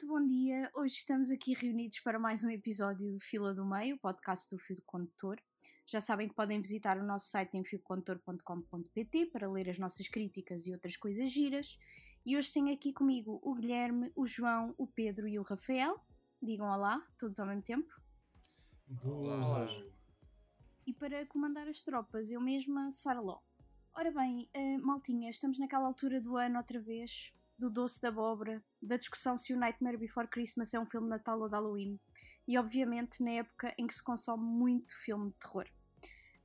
muito bom dia. Hoje estamos aqui reunidos para mais um episódio do Fila do Meio, podcast do Fio Condutor. Já sabem que podem visitar o nosso site em fiocondutor.com.pt para ler as nossas críticas e outras coisas giras. E hoje tenho aqui comigo o Guilherme, o João, o Pedro e o Rafael. Digam olá, todos ao mesmo tempo. Boa. E para comandar as tropas, eu mesma, Sara Ló. Ora bem, uh, maltinha, estamos naquela altura do ano outra vez, do doce da abóbora, da discussão se o Nightmare Before Christmas é um filme de Natal ou de Halloween, e obviamente na época em que se consome muito filme de terror.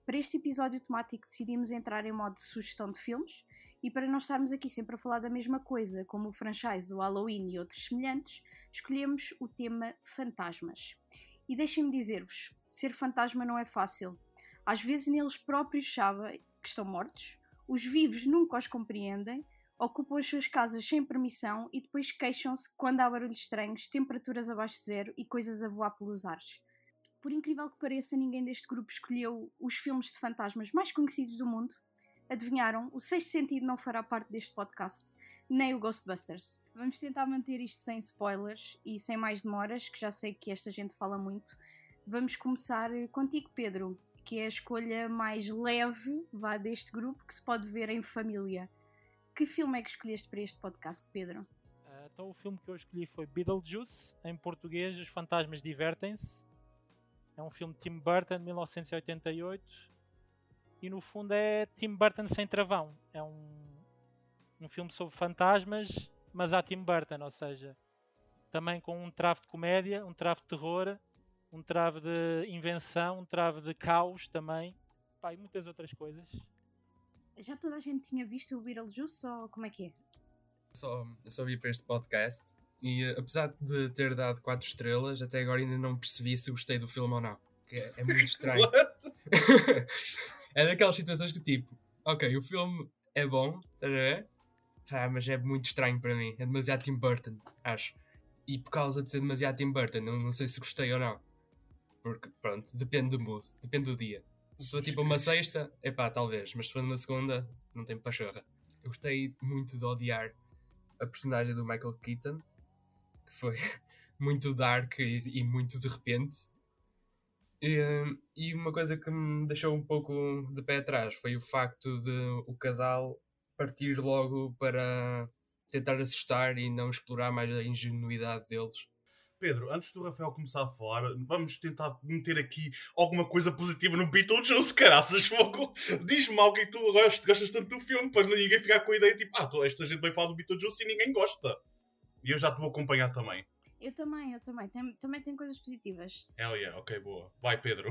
Para este episódio temático decidimos entrar em modo de sugestão de filmes, e para não estarmos aqui sempre a falar da mesma coisa, como o franchise do Halloween e outros semelhantes, escolhemos o tema fantasmas. E deixem-me dizer-vos, ser fantasma não é fácil. Às vezes neles próprios sabem que estão mortos, os vivos nunca os compreendem ocupam as suas casas sem permissão e depois queixam-se quando há barulhos estranhos, temperaturas abaixo de zero e coisas a voar pelos ares. Por incrível que pareça, ninguém deste grupo escolheu os filmes de fantasmas mais conhecidos do mundo. Adivinharam? O Sexto Sentido não fará parte deste podcast, nem o Ghostbusters. Vamos tentar manter isto sem spoilers e sem mais demoras, que já sei que esta gente fala muito. Vamos começar contigo, Pedro, que é a escolha mais leve vá, deste grupo que se pode ver em família. Que filme é que escolheste para este podcast, Pedro? Uh, então, o filme que eu escolhi foi Beetlejuice, em português, Os Fantasmas Divertem-se. É um filme de Tim Burton, de 1988. E no fundo é Tim Burton sem travão. É um, um filme sobre fantasmas, mas há Tim Burton, ou seja, também com um travo de comédia, um travo de terror, um travo de invenção, um travo de caos também. Pá, e muitas outras coisas. Já toda a gente tinha visto o Beetlejuice ou como é que é? Só, eu só vi para este podcast e apesar de ter dado 4 estrelas, até agora ainda não percebi se gostei do filme ou não. Que é, é muito estranho. é daquelas situações que tipo, ok, o filme é bom, estás a ver? Tá, mas é muito estranho para mim. É demasiado Tim Burton, acho. E por causa de ser demasiado Tim Burton, não, não sei se gostei ou não. Porque, pronto, depende do mood, depende do dia. Se for tipo uma sexta, é pá, talvez, mas se for uma segunda, não tem pachorra. Eu gostei muito de odiar a personagem do Michael Keaton, que foi muito dark e, e muito de repente. E, e, uma coisa que me deixou um pouco de pé atrás foi o facto de o casal partir logo para tentar assustar e não explorar mais a ingenuidade deles. Pedro, antes do Rafael começar a falar, vamos tentar meter aqui alguma coisa positiva no Beetlejuice, caraças, fogo. Diz-me que tu gostas, gostas tanto do filme, para ninguém ficar com a ideia tipo, ah, esta gente vai falar do Beetlejuice e ninguém gosta. E eu já te vou acompanhar também. Eu também, eu também. Tem, também tem coisas positivas. Hell yeah, ok, boa. Vai, Pedro.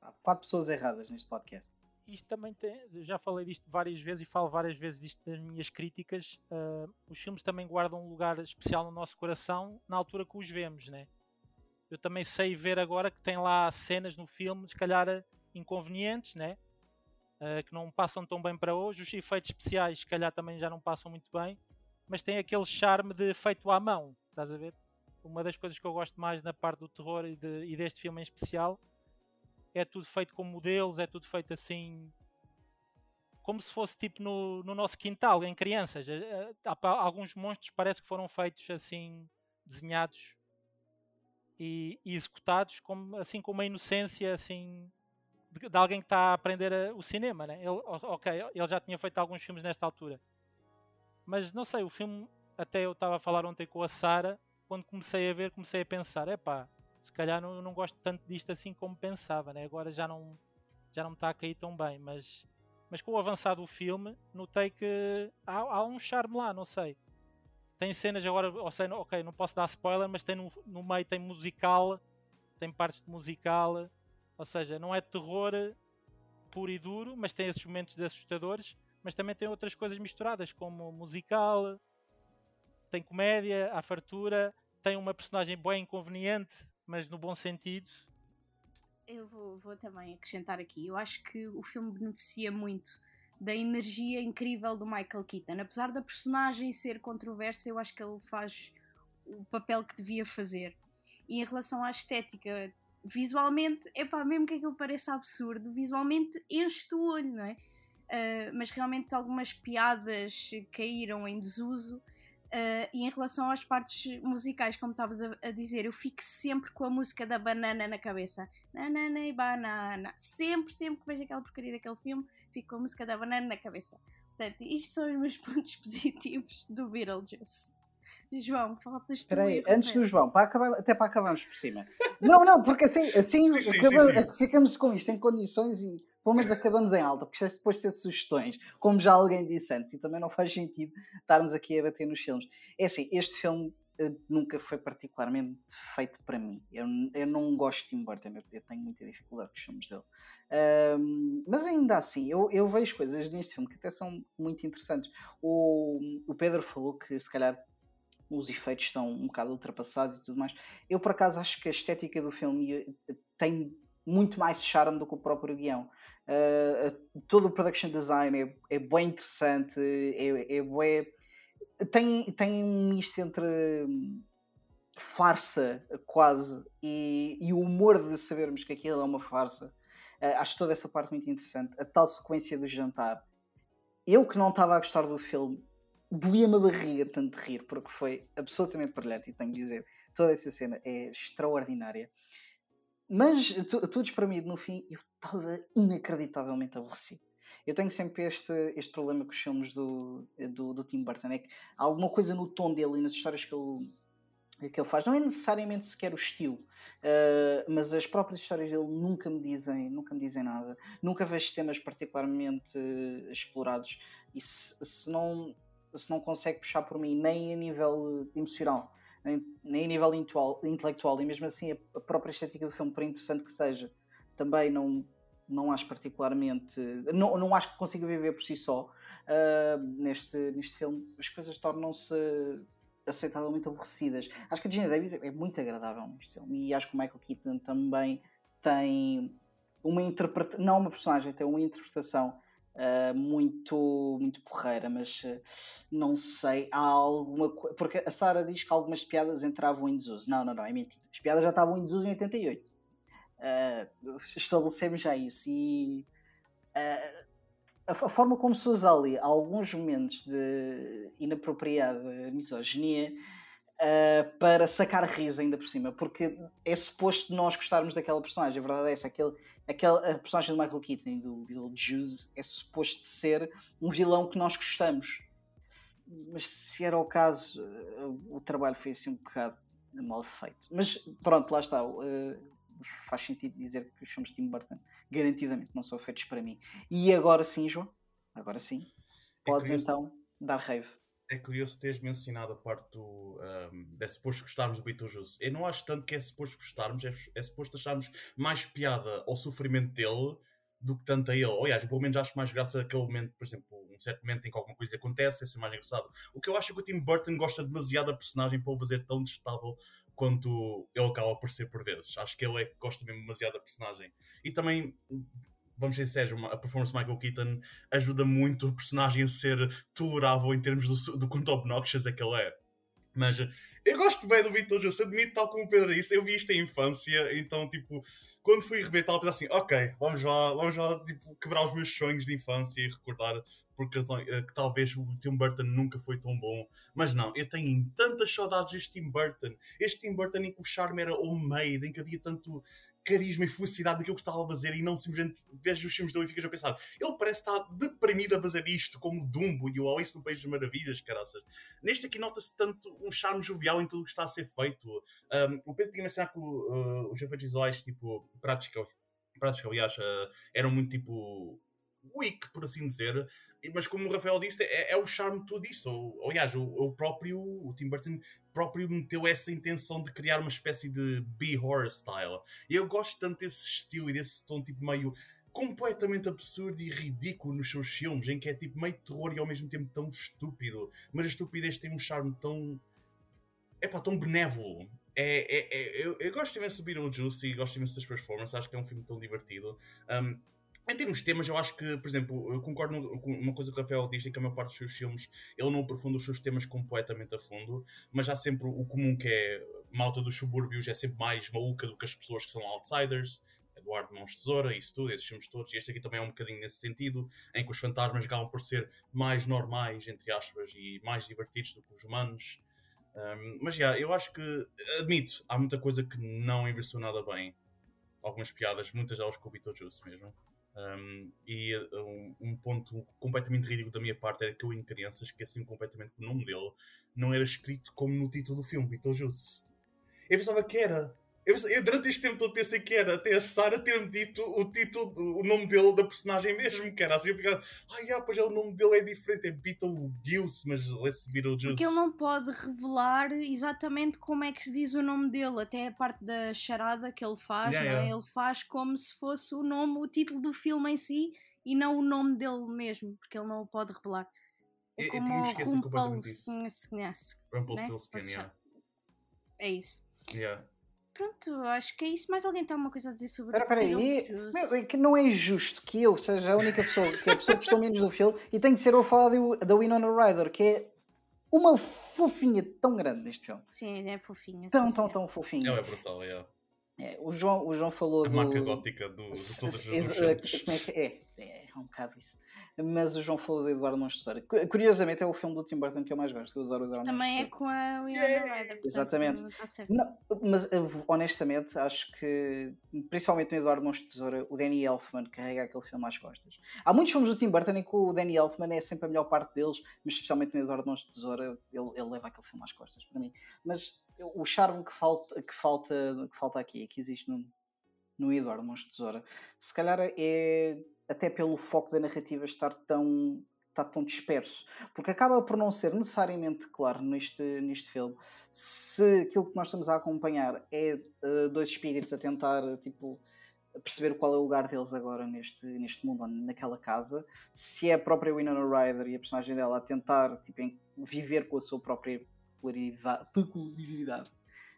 Há quatro pessoas erradas neste podcast isto também tem, já falei disto várias vezes e falo várias vezes disto nas minhas críticas. Uh, os filmes também guardam um lugar especial no nosso coração na altura que os vemos, né? Eu também sei ver agora que tem lá cenas no filme, se calhar inconvenientes, né? Uh, que não passam tão bem para hoje. Os efeitos especiais, se calhar, também já não passam muito bem, mas tem aquele charme de feito à mão, estás a ver? Uma das coisas que eu gosto mais na parte do terror e, de, e deste filme em especial é tudo feito com modelos, é tudo feito assim como se fosse tipo no, no nosso quintal, em crianças. Eh, eh, alguns monstros parece que foram feitos assim, desenhados e, e executados como, assim com uma inocência assim de, de alguém que está a aprender a, o cinema, né? Ele, ok, ele já tinha feito alguns filmes nesta altura, mas não sei, o filme até eu estava a falar ontem com a Sara, quando comecei a ver, comecei a pensar, é pá, se calhar não, não gosto tanto disto assim como pensava, né? agora já não, já não me está a cair tão bem, mas, mas com o avançado do filme, notei que há, há um charme lá, não sei. Tem cenas agora, ou sei, ok, não posso dar spoiler, mas tem no, no meio tem musical, tem partes de musical, ou seja, não é terror puro e duro, mas tem esses momentos de assustadores, mas também tem outras coisas misturadas, como musical, tem comédia, a fartura, tem uma personagem bem inconveniente, mas no bom sentido. Eu vou, vou também acrescentar aqui. Eu acho que o filme beneficia muito da energia incrível do Michael Keaton. Apesar da personagem ser controversa, eu acho que ele faz o papel que devia fazer. E em relação à estética, visualmente, é pá, mesmo que aquilo pareça absurdo, visualmente enche-te o olho, não é? Uh, mas realmente algumas piadas caíram em desuso Uh, e em relação às partes musicais, como estavas a, a, dizer, eu fico sempre com a música da banana na cabeça. Banana e banana. Sempre, sempre que vejo aquela porcaria daquele filme, fico com a música da banana na cabeça. Portanto, isto são os meus pontos positivos do Beetlejuice. João, faltas tu. Espera aí, antes do João, para acabar, até para acabarmos por cima. não, não, porque assim, assim sim, sim, acabamos, sim, ficamos com isto em condições e pelo menos acabamos em alta, porque isto depois de ser sugestões, como já alguém disse antes, e também não faz sentido estarmos aqui a bater nos filmes. É assim, este filme uh, nunca foi particularmente feito para mim. Eu, eu não gosto de Tim Burton, eu, eu tenho muita dificuldade com os filmes dele. Uh, mas ainda assim, eu, eu vejo coisas neste filme que até são muito interessantes. O, o Pedro falou que se calhar os efeitos estão um bocado ultrapassados e tudo mais. Eu, por acaso, acho que a estética do filme eh, tem muito mais charme do que o próprio guião. Uh, todo o production design é, é bem interessante, é, é bem, tem, tem um misto entre hum, farsa quase e, e o humor de sabermos que aquilo é uma farsa. Uh, acho toda essa parte muito interessante. A tal sequência do jantar. Eu que não estava a gostar do filme, doía-me a barriga tanto de rir, porque foi absolutamente brilhante, e tenho de dizer, toda essa cena é extraordinária. Mas tudo espremido no fim, eu estava inacreditavelmente aborrecido. Eu tenho sempre este, este problema com os filmes do, do, do Tim Burton, é que há alguma coisa no tom dele e nas histórias que ele, que ele faz, não é necessariamente sequer o estilo, uh, mas as próprias histórias dele nunca me dizem, nunca me dizem nada. Nunca vejo temas particularmente uh, explorados e se, se, não, se não consegue puxar por mim nem a nível emocional, nem, a nível intelectual, e mesmo assim a própria estética do filme, por interessante que seja, também não, não acho particularmente. Não, não acho que consiga viver por si só uh, neste, neste filme. As coisas tornam-se aceitavelmente aborrecidas. Acho que a Gina Davis é muito agradável neste filme e acho que o Michael Keaton também tem uma interpretação, não uma personagem, tem uma interpretação uh, muito, muito porreira, mas uh, não sei, há alguma coisa. Porque a Sara diz que algumas piadas entravam em desuso. Não, não, não, é mentira. As piadas já estavam em desuso em 88. Uh, ah, estabelecemos já isso. E a, a, forma como se usa ali alguns momentos de inapropriada misoginia uh, para sacar riso ainda por cima, porque é suposto nós gostarmos daquela personagem. A verdade é essa, aquele, aquele, a personagem do Michael Keaton, do Beetlejuice, é suposto ser um vilão que nós gostamos. Mas se era o caso, uh, o trabalho foi assim um bocado mal feito. Mas pronto, lá está. Uh, faz sentido dizer que os filmes de Tim Burton garantidamente não são feitos para mim. E agora sim, João, agora sim, é podes é então dar rave é curioso teres mencionado a parte do. Um, é suposto gostarmos do Beetlejuice. Eu não acho tanto que é suposto gostarmos, é, é suposto acharmos mais piada ao sofrimento dele do que tanto a ele. Aliás, pelo menos acho mais graça aquele momento, por exemplo, um certo momento em que alguma coisa acontece, é ser mais engraçado. O que eu acho é que o Tim Burton gosta demasiado da personagem para o fazer tão destável quanto ele acaba por ser por vezes. Acho que ele é que gosta mesmo demasiado da personagem. E também vamos ser sérios, a performance de Michael Keaton ajuda muito o personagem a ser tolerável em termos do, do quanto obnoxious é que ele é. Mas eu gosto bem do Beetlejuice, admito, tal como o Pedro disse, eu vi isto em infância, então, tipo, quando fui rever, a pensar assim, ok, vamos lá, vamos lá tipo, quebrar os meus sonhos de infância e recordar porque eh, que talvez o Tim Burton nunca foi tão bom. Mas não, eu tenho tantas saudades deste Tim Burton. Este Tim Burton em que o charme era homemade, em que havia tanto carisma e felicidade daquilo que estava a fazer e não simplesmente vejo os filmes dele e ficas a pensar ele parece estar deprimido a fazer isto como o Dumbo e o Alice no País das Maravilhas, caraças. Neste aqui nota-se tanto um charme jovial em tudo o que está a ser feito. Um, o Pedro tinha mencionado que uh, os efeitos visuais, tipo, prática, prática aliás, uh, eram muito tipo weak, por assim dizer, mas como o Rafael disse, é, é o charme de tudo isso. Aliás, o, o, próprio o Tim Burton próprio meteu essa intenção de criar uma espécie de B-horror style. E eu gosto tanto desse estilo e desse tom tipo meio completamente absurdo e ridículo nos seus filmes, em que é tipo meio terror e ao mesmo tempo tão estúpido. Mas a estupidez tem um charme tão. É pá, tão benévolo. É, é, é, eu, eu gosto imenso de Beetlejuice e gosto imenso das performances, acho que é um filme tão divertido. Um, em termos de temas, eu acho que, por exemplo, eu concordo com uma coisa que o Rafael diz, em que a maior parte dos seus filmes ele não aprofunda os seus temas completamente a fundo, mas há sempre o comum que é malta dos subúrbios é sempre mais maluca do que as pessoas que são outsiders, Eduardo Mãos Tesoura, isso tudo, esses filmes todos, e este aqui também é um bocadinho nesse sentido, em que os fantasmas acabam por ser mais normais, entre aspas, e mais divertidos do que os humanos. Um, mas já, yeah, eu acho que, admito, há muita coisa que não envelheceu nada bem. Algumas piadas, muitas delas com o Beetlejuice mesmo. Um, e um, um, ponto completamente ridículo da minha parte era que eu, em criança, esqueci-me completamente que o nome dele não era escrito como no título do filme, Beetlejuice. Eu pensava que era. Eu, eu, durante este tempo todo pensei que era até a Sarah ter-me dito o título, o nome dele, da personagem mesmo, que era assim. Eu ficava, ah, yeah, pois é, o nome dele é diferente, é Beetlejuice, mas esse Beetlejuice. Porque ele não pode revelar exatamente como é que se diz o nome dele, até a parte da charada que ele faz, yeah, não é? Yeah. Ele faz como se fosse o nome, o título do filme em si e não o nome dele mesmo, porque ele não o pode revelar. É como eu, eu Rumpelstiltskin, né? É isso. Yeah. Pronto, acho que é isso. Mais alguém tem alguma coisa a dizer sobre Espera, aí. É que não é justo que eu seja a única pessoa que a pessoa que gostou menos do filme e tenho que ser eu a falar da Winona Ryder, que é uma fofinha tão grande neste filme. Sim, é fofinha. Tão, tão, tão fofinha. Ela é brutal, é. é. o, João, o João falou a do... marca gótica do, de todos os é é? É, é um bocado isso mas o João falou de Eduardo Mãos Tesoura. Curiosamente é o filme do Tim Burton que eu mais gosto, eu adoro Eduardo Também é com a Winona Ryder. Exatamente. Não, mas honestamente acho que, principalmente no Eduardo Mãos Tesoura, o Danny Elfman carrega aquele filme às costas. Há muitos filmes do Tim Burton em que o Danny Elfman é sempre a melhor parte deles, mas especialmente no Eduardo Mãos Tesoura ele, ele leva aquele filme às costas para mim. Mas o charme que falta, que falta, que falta aqui, que existe no, no Eduardo Mãos Tesoura, se calhar é até pelo foco da narrativa estar tão, estar tão disperso. Porque acaba por não ser necessariamente claro neste, neste filme se aquilo que nós estamos a acompanhar é uh, dois espíritos a tentar tipo, perceber qual é o lugar deles agora neste, neste mundo, naquela casa, se é a própria Winona Ryder e a personagem dela a tentar tipo, viver com a sua própria peculiaridade.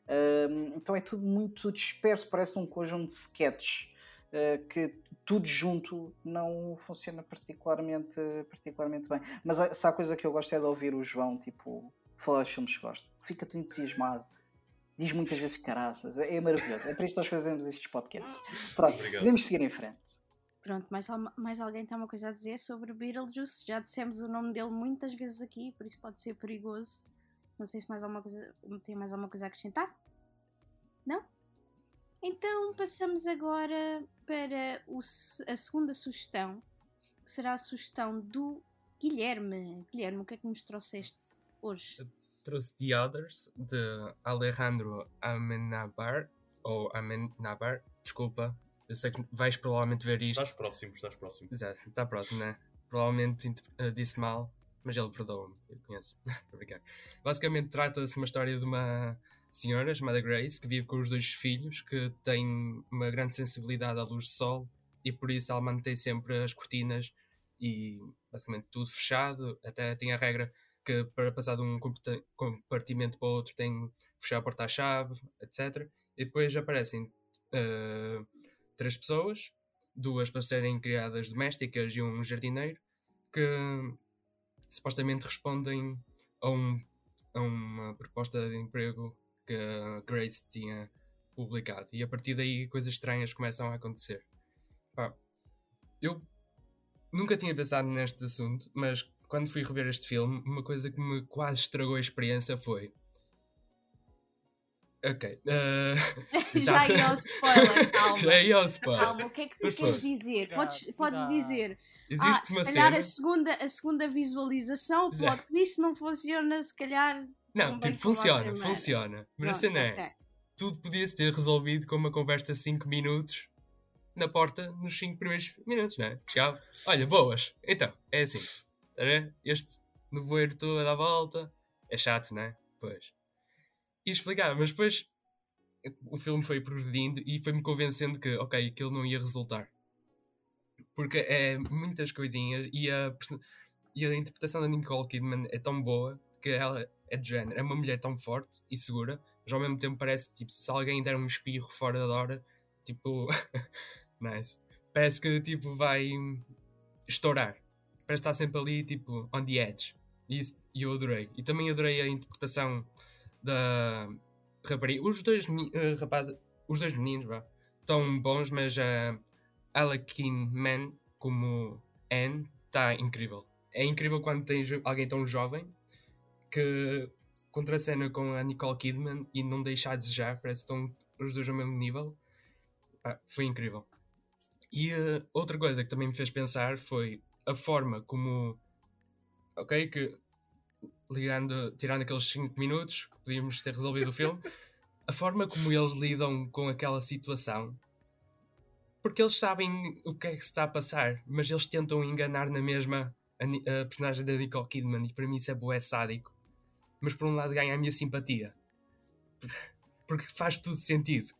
Uh, então é tudo muito disperso, parece um conjunto de sketches uh, que tudo junto não funciona particularmente, particularmente bem. Mas se há coisa que eu gosto é de ouvir o João, tipo, falar dos filmes que gosto. Fica-te entusiasmado. Diz muitas vezes caraças. É, é maravilhoso. É para isto que nós fazemos estes podcasts. Pronto, Obrigado. podemos seguir em frente. Pronto, mais, mais alguém tem uma coisa a dizer sobre Beetlejuice? Já dissemos o nome dele muitas vezes aqui, por isso pode ser perigoso. Não sei se mais alguma coisa, tem mais alguma coisa a acrescentar? Não? Então passamos agora para o, a segunda sugestão, que será a sugestão do Guilherme. Guilherme, o que é que nos trouxeste hoje? Eu trouxe The Others, de Alejandro Amenabar, ou Amenabar, desculpa, eu sei que vais provavelmente ver isto. Estás próximo, estás próximo. Exato, está próximo, né? Provavelmente uh, disse mal, mas ele perdoa-me, eu conheço. Obrigado. Basicamente trata-se de uma história de uma senhora chamada Grace, que vive com os dois filhos, que tem uma grande sensibilidade à luz do sol e por isso ela mantém sempre as cortinas e basicamente tudo fechado. Até tem a regra que para passar de um compartimento para outro tem que fechar a porta à chave, etc. E depois aparecem uh, três pessoas, duas para serem criadas domésticas e um jardineiro, que supostamente respondem a, um, a uma proposta de emprego que a Grace tinha publicado. E a partir daí coisas estranhas começam a acontecer. Pá, eu nunca tinha pensado neste assunto, mas quando fui rever este filme, uma coisa que me quase estragou a experiência foi. Ok. Uh... Já ia ao spoiler, calma. Já ia ao spoiler. Calma, o que é que tu queres dizer? Podes, podes dizer. Existe ah, uma se calhar cena... a segunda, a segunda visualização, o plot twist não funciona, se calhar não, tipo, funciona, funciona. Mas a cena é, tudo podia-se ter resolvido com uma conversa de 5 minutos na porta nos 5 primeiros minutos, não é? Chegava, olha, boas. Então, é assim, tá este nevoeiro todo a dar volta, é chato, não é? Pois. E explicava, mas depois o filme foi progredindo e foi-me convencendo que, ok, aquilo não ia resultar. Porque é muitas coisinhas e a, e a interpretação da Nicole Kidman é tão boa que ela é de género. É uma mulher tão forte e segura, mas ao mesmo tempo parece tipo se alguém der um espirro fora da hora, tipo. nice. Parece que tipo vai estourar. Parece estar sempre ali, tipo, on the edge. E eu adorei. E também adorei a interpretação da rapariga. Os dois, uh, os dois meninos, vá, tão bons, mas a uh, Man como Anne está incrível. É incrível quando tens alguém tão jovem que contracena com a Nicole Kidman e não deixa a desejar, parece que estão os dois ao mesmo nível. Ah, foi incrível. E uh, outra coisa que também me fez pensar foi a forma como. Ok, que ligando, tirando aqueles 5 minutos podíamos ter resolvido o filme, a forma como eles lidam com aquela situação. Porque eles sabem o que é que se está a passar, mas eles tentam enganar na mesma a, a personagem da Nicole Kidman e para mim isso é bué sádico. Mas por um lado ganha a minha simpatia. Porque faz tudo sentido.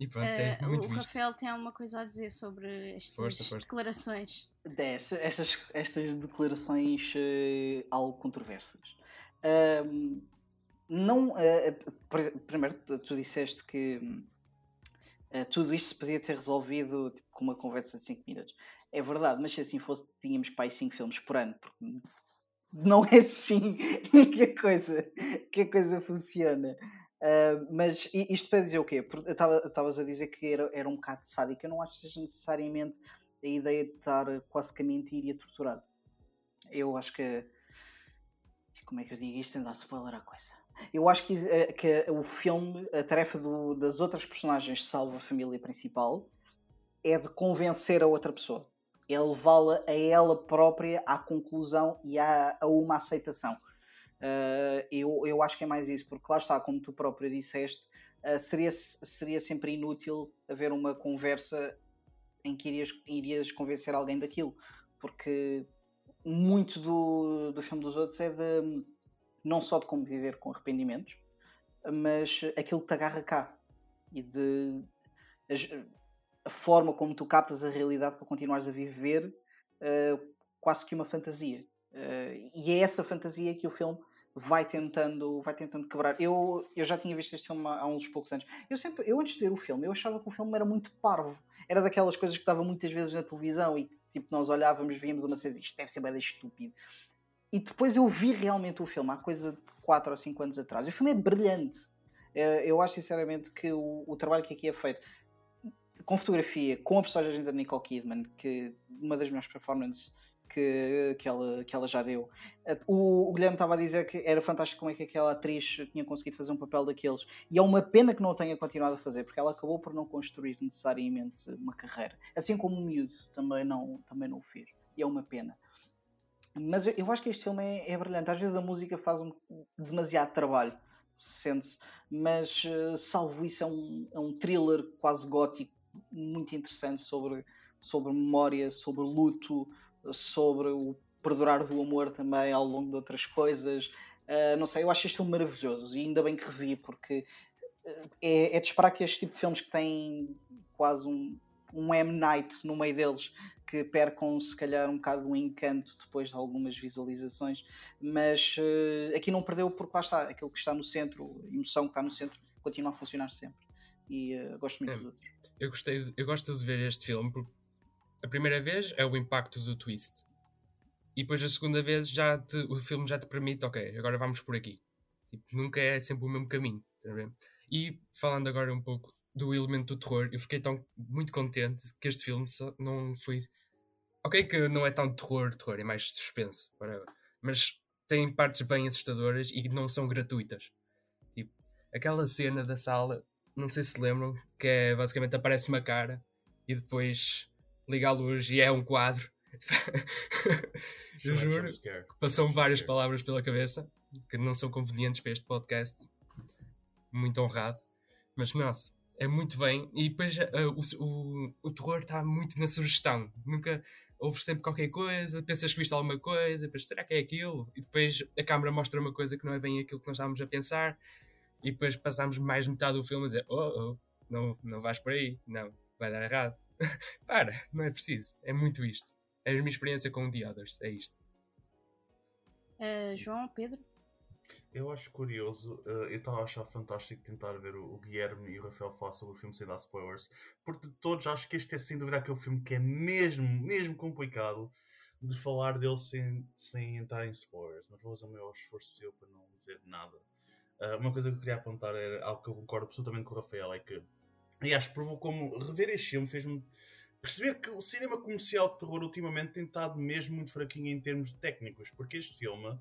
E pronto, é uh, muito O visto. Rafael tem alguma coisa a dizer sobre estas força, força. declarações? Desta, estas, estas declarações uh, algo controversas. não, uh, primeiro, tu disseste que tudo isto se podia ter resolvido tipo, com uma conversa de 5 minutos. É verdade, mas se assim fosse, tínhamos pai 5 filmes por ano, porque não é assim que a coisa, que a coisa funciona. Uh, mas isto para dizer o quê? Estavas a dizer que era, era um bocado sádico. Eu não acho que seja necessariamente a ideia de estar quase que a mentir e a torturar. Eu acho que. Como é que eu digo isto? Sem dar spoiler à coisa. Eu acho que, eh, que o filme, a tarefa do, das outras personagens, salvo a família principal, é de convencer a outra pessoa. É levá-la a ela própria à conclusão e a, a uma aceitação. Uh, eu, eu acho que é mais isso, porque lá está, como tu próprio disseste, uh, seria, seria sempre inútil haver uma conversa em que irias, irias convencer alguém daquilo, porque muito do, do filme dos outros é de não só de conviver com arrependimentos, mas aquilo que te agarra cá e de a, forma como tu captas a realidade para continuares a viver uh, quase que uma fantasia. Uh, e é essa fantasia que o filme vai tentando, vai tentando quebrar. Eu, eu já tinha visto este filme há, há uns poucos anos. Eu sempre, eu antes de ver o filme, eu achava que o filme era muito parvo. Era daquelas coisas que estava muitas vezes na televisão e tipo nós olhávamos, víamos uma cena e isto deve ser bem estúpido. E depois eu vi realmente o filme há coisa de 4 ou 5 anos atrás. O filme é brilhante. Eh, eu acho sinceramente que o, o trabalho que aqui é feito com fotografia, com a personagem da Nicole Kidman, que uma das melhores performances que, que, ela, que ela já deu. O, o Guilherme estava a dizer que era fantástico como é que aquela atriz tinha conseguido fazer um papel daqueles. E é uma pena que não tenha continuado a fazer, porque ela acabou por não construir necessariamente uma carreira. Assim como o miúdo também não, também não o fez. E é uma pena. Mas eu, acho que este filme é, é, brilhante. Às vezes a música faz um, demasiado trabalho, sente-se. Mas, uh, salvo isso, é um, é um thriller quase gótico, muito interessante sobre, sobre memória, sobre luto, sobre o perdurar do amor também ao longo de outras coisas. Uh, não sei, eu acho este filme maravilhoso e ainda bem que revi, porque uh, é, é de esperar que este tipo de filmes que têm quase um, um M. Night no meio deles que percam se calhar um bocado o encanto depois de algumas visualizações, mas uh, aqui não perdeu porque lá está, aquilo que está no centro, a emoção que está no centro, continua a funcionar sempre. E uh, gosto muito é, dos outros. Eu gostei, eu gosto de ver este filme porque a primeira vez é o impacto do twist. E depois a segunda vez já te, o filme já te permite, ok, agora vamos por aqui. Tipo, nunca é sempre o mesmo caminho. Tá e falando agora um pouco do elemento do terror, eu fiquei tão muito contente que este filme não foi. Ok, que não é tão terror, terror, é mais suspense, whatever. mas tem partes bem assustadoras e não são gratuitas. Tipo, aquela cena da sala, não sei se lembram, que é basicamente aparece uma cara e depois liga a luz e é um quadro. Eu juro que passam várias palavras pela cabeça que não são convenientes para este podcast. Muito honrado. Mas nossa, é muito bem. E depois uh, o, o, o terror está muito na sugestão. Nunca ouves sempre qualquer coisa, pensas que viste alguma coisa, depois será que é aquilo? E depois a câmera mostra uma coisa que não é bem aquilo que nós estávamos a pensar. E depois passamos mais metade do filme a dizer: Oh, oh, não, não vais por aí, não, vai dar errado. Para, não é preciso. É muito isto. É a minha experiência com The Others, é isto. Uh, João, Pedro? Eu acho curioso, uh, eu estava a achar fantástico tentar ver o, o, Guilherme e o Rafael falar sobre o filme sem dar spoilers, porque de todos acho que este é sem dúvida aquele filme que é mesmo, mesmo complicado de falar dele sem, sem entrar em spoilers, mas vou fazer o meu esforço seu para não dizer nada. Uh, uma coisa que eu queria apontar era algo que eu concordo absolutamente com o Rafael, é que que provocou-me. Rever este filme fez-me perceber que o cinema comercial de terror ultimamente tem estado mesmo muito fraquinho em termos técnicos. Porque este filme.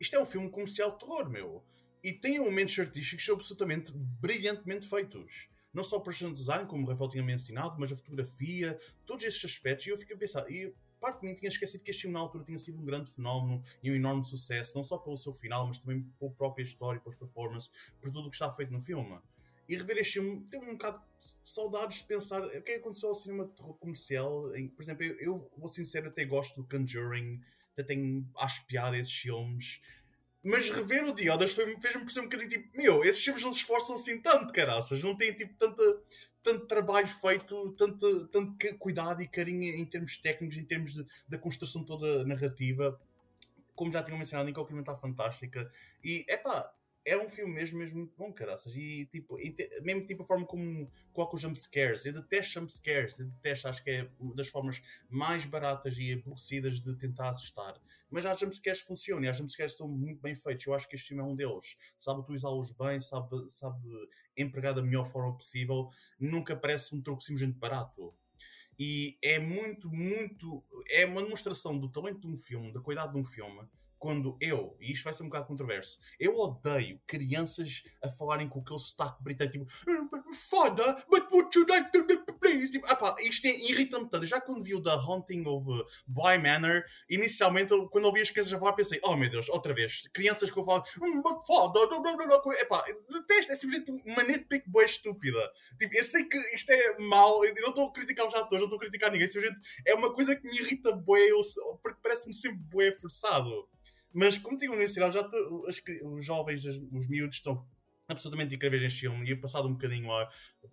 Isto é um filme comercial de terror, meu. E tem elementos artísticos absolutamente brilhantemente feitos. Não só o production design, como o Rafael tinha mencionado, mas a fotografia, todos estes aspectos. E eu fiquei a pensar. E parte de mim tinha esquecido que este filme na altura tinha sido um grande fenómeno e um enorme sucesso, não só pelo seu final, mas também pela própria história, pelas performances, por tudo o que está feito no filme. E rever este filme tem um bocado de saudades de pensar o que é que aconteceu ao cinema comercial. Por exemplo, eu, eu vou sincero, até gosto do Conjuring, até tenho acho piada esses filmes. Mas rever o Others fez-me perceber um bocadinho tipo, meu, esses filmes não se esforçam assim tanto, caraças, não têm tipo tanta, tanto trabalho feito, tanto, tanto cuidado e carinho em termos técnicos, em termos da construção toda narrativa. Como já tinha mencionado, Nicole Kidman está fantástica. E, é pá, é um filme mesmo, mesmo muito bom, caraças. E, tipo, mesmo tipo a forma como coloca os jumpscares. Eu detesto jumpscares. Eu detesto, acho que é uma das formas mais baratas e aborrecidas de tentar assustar. Mas há jumpscares que funcionam e há jumpscares que estão muito bem feitos. Eu acho que este filme é um deles. Sabe utilizá-los bem, sabe, sabe empregar da melhor forma possível. Nunca parece um truque simplesmente barato. E é muito, muito. É uma demonstração do talento de um filme, da qualidade de um filme quando eu, e isto vai ser um bocado controverso, eu odeio crianças a falarem com aquele sotaque britânico, tipo, Father, but would you like to please? Tipo, apá, isto é irritante tanto. Já quando vi o The Haunting of Bly Manor, inicialmente, quando ouvi as crianças a falar, pensei, oh meu Deus, outra vez, crianças que eu falo, hum, but father, epá, detesto, é simplesmente uma nitpick boa estúpida. Tipo, eu sei que isto é mau, eu não estou a criticar os atores, não estou a criticar ninguém, simplesmente é uma coisa que me irrita bué, porque parece-me sempre bué forçado. Mas, como tinham mencionado, já os, os jovens, os, os miúdos estão absolutamente incríveis neste filme. E eu, passado um bocadinho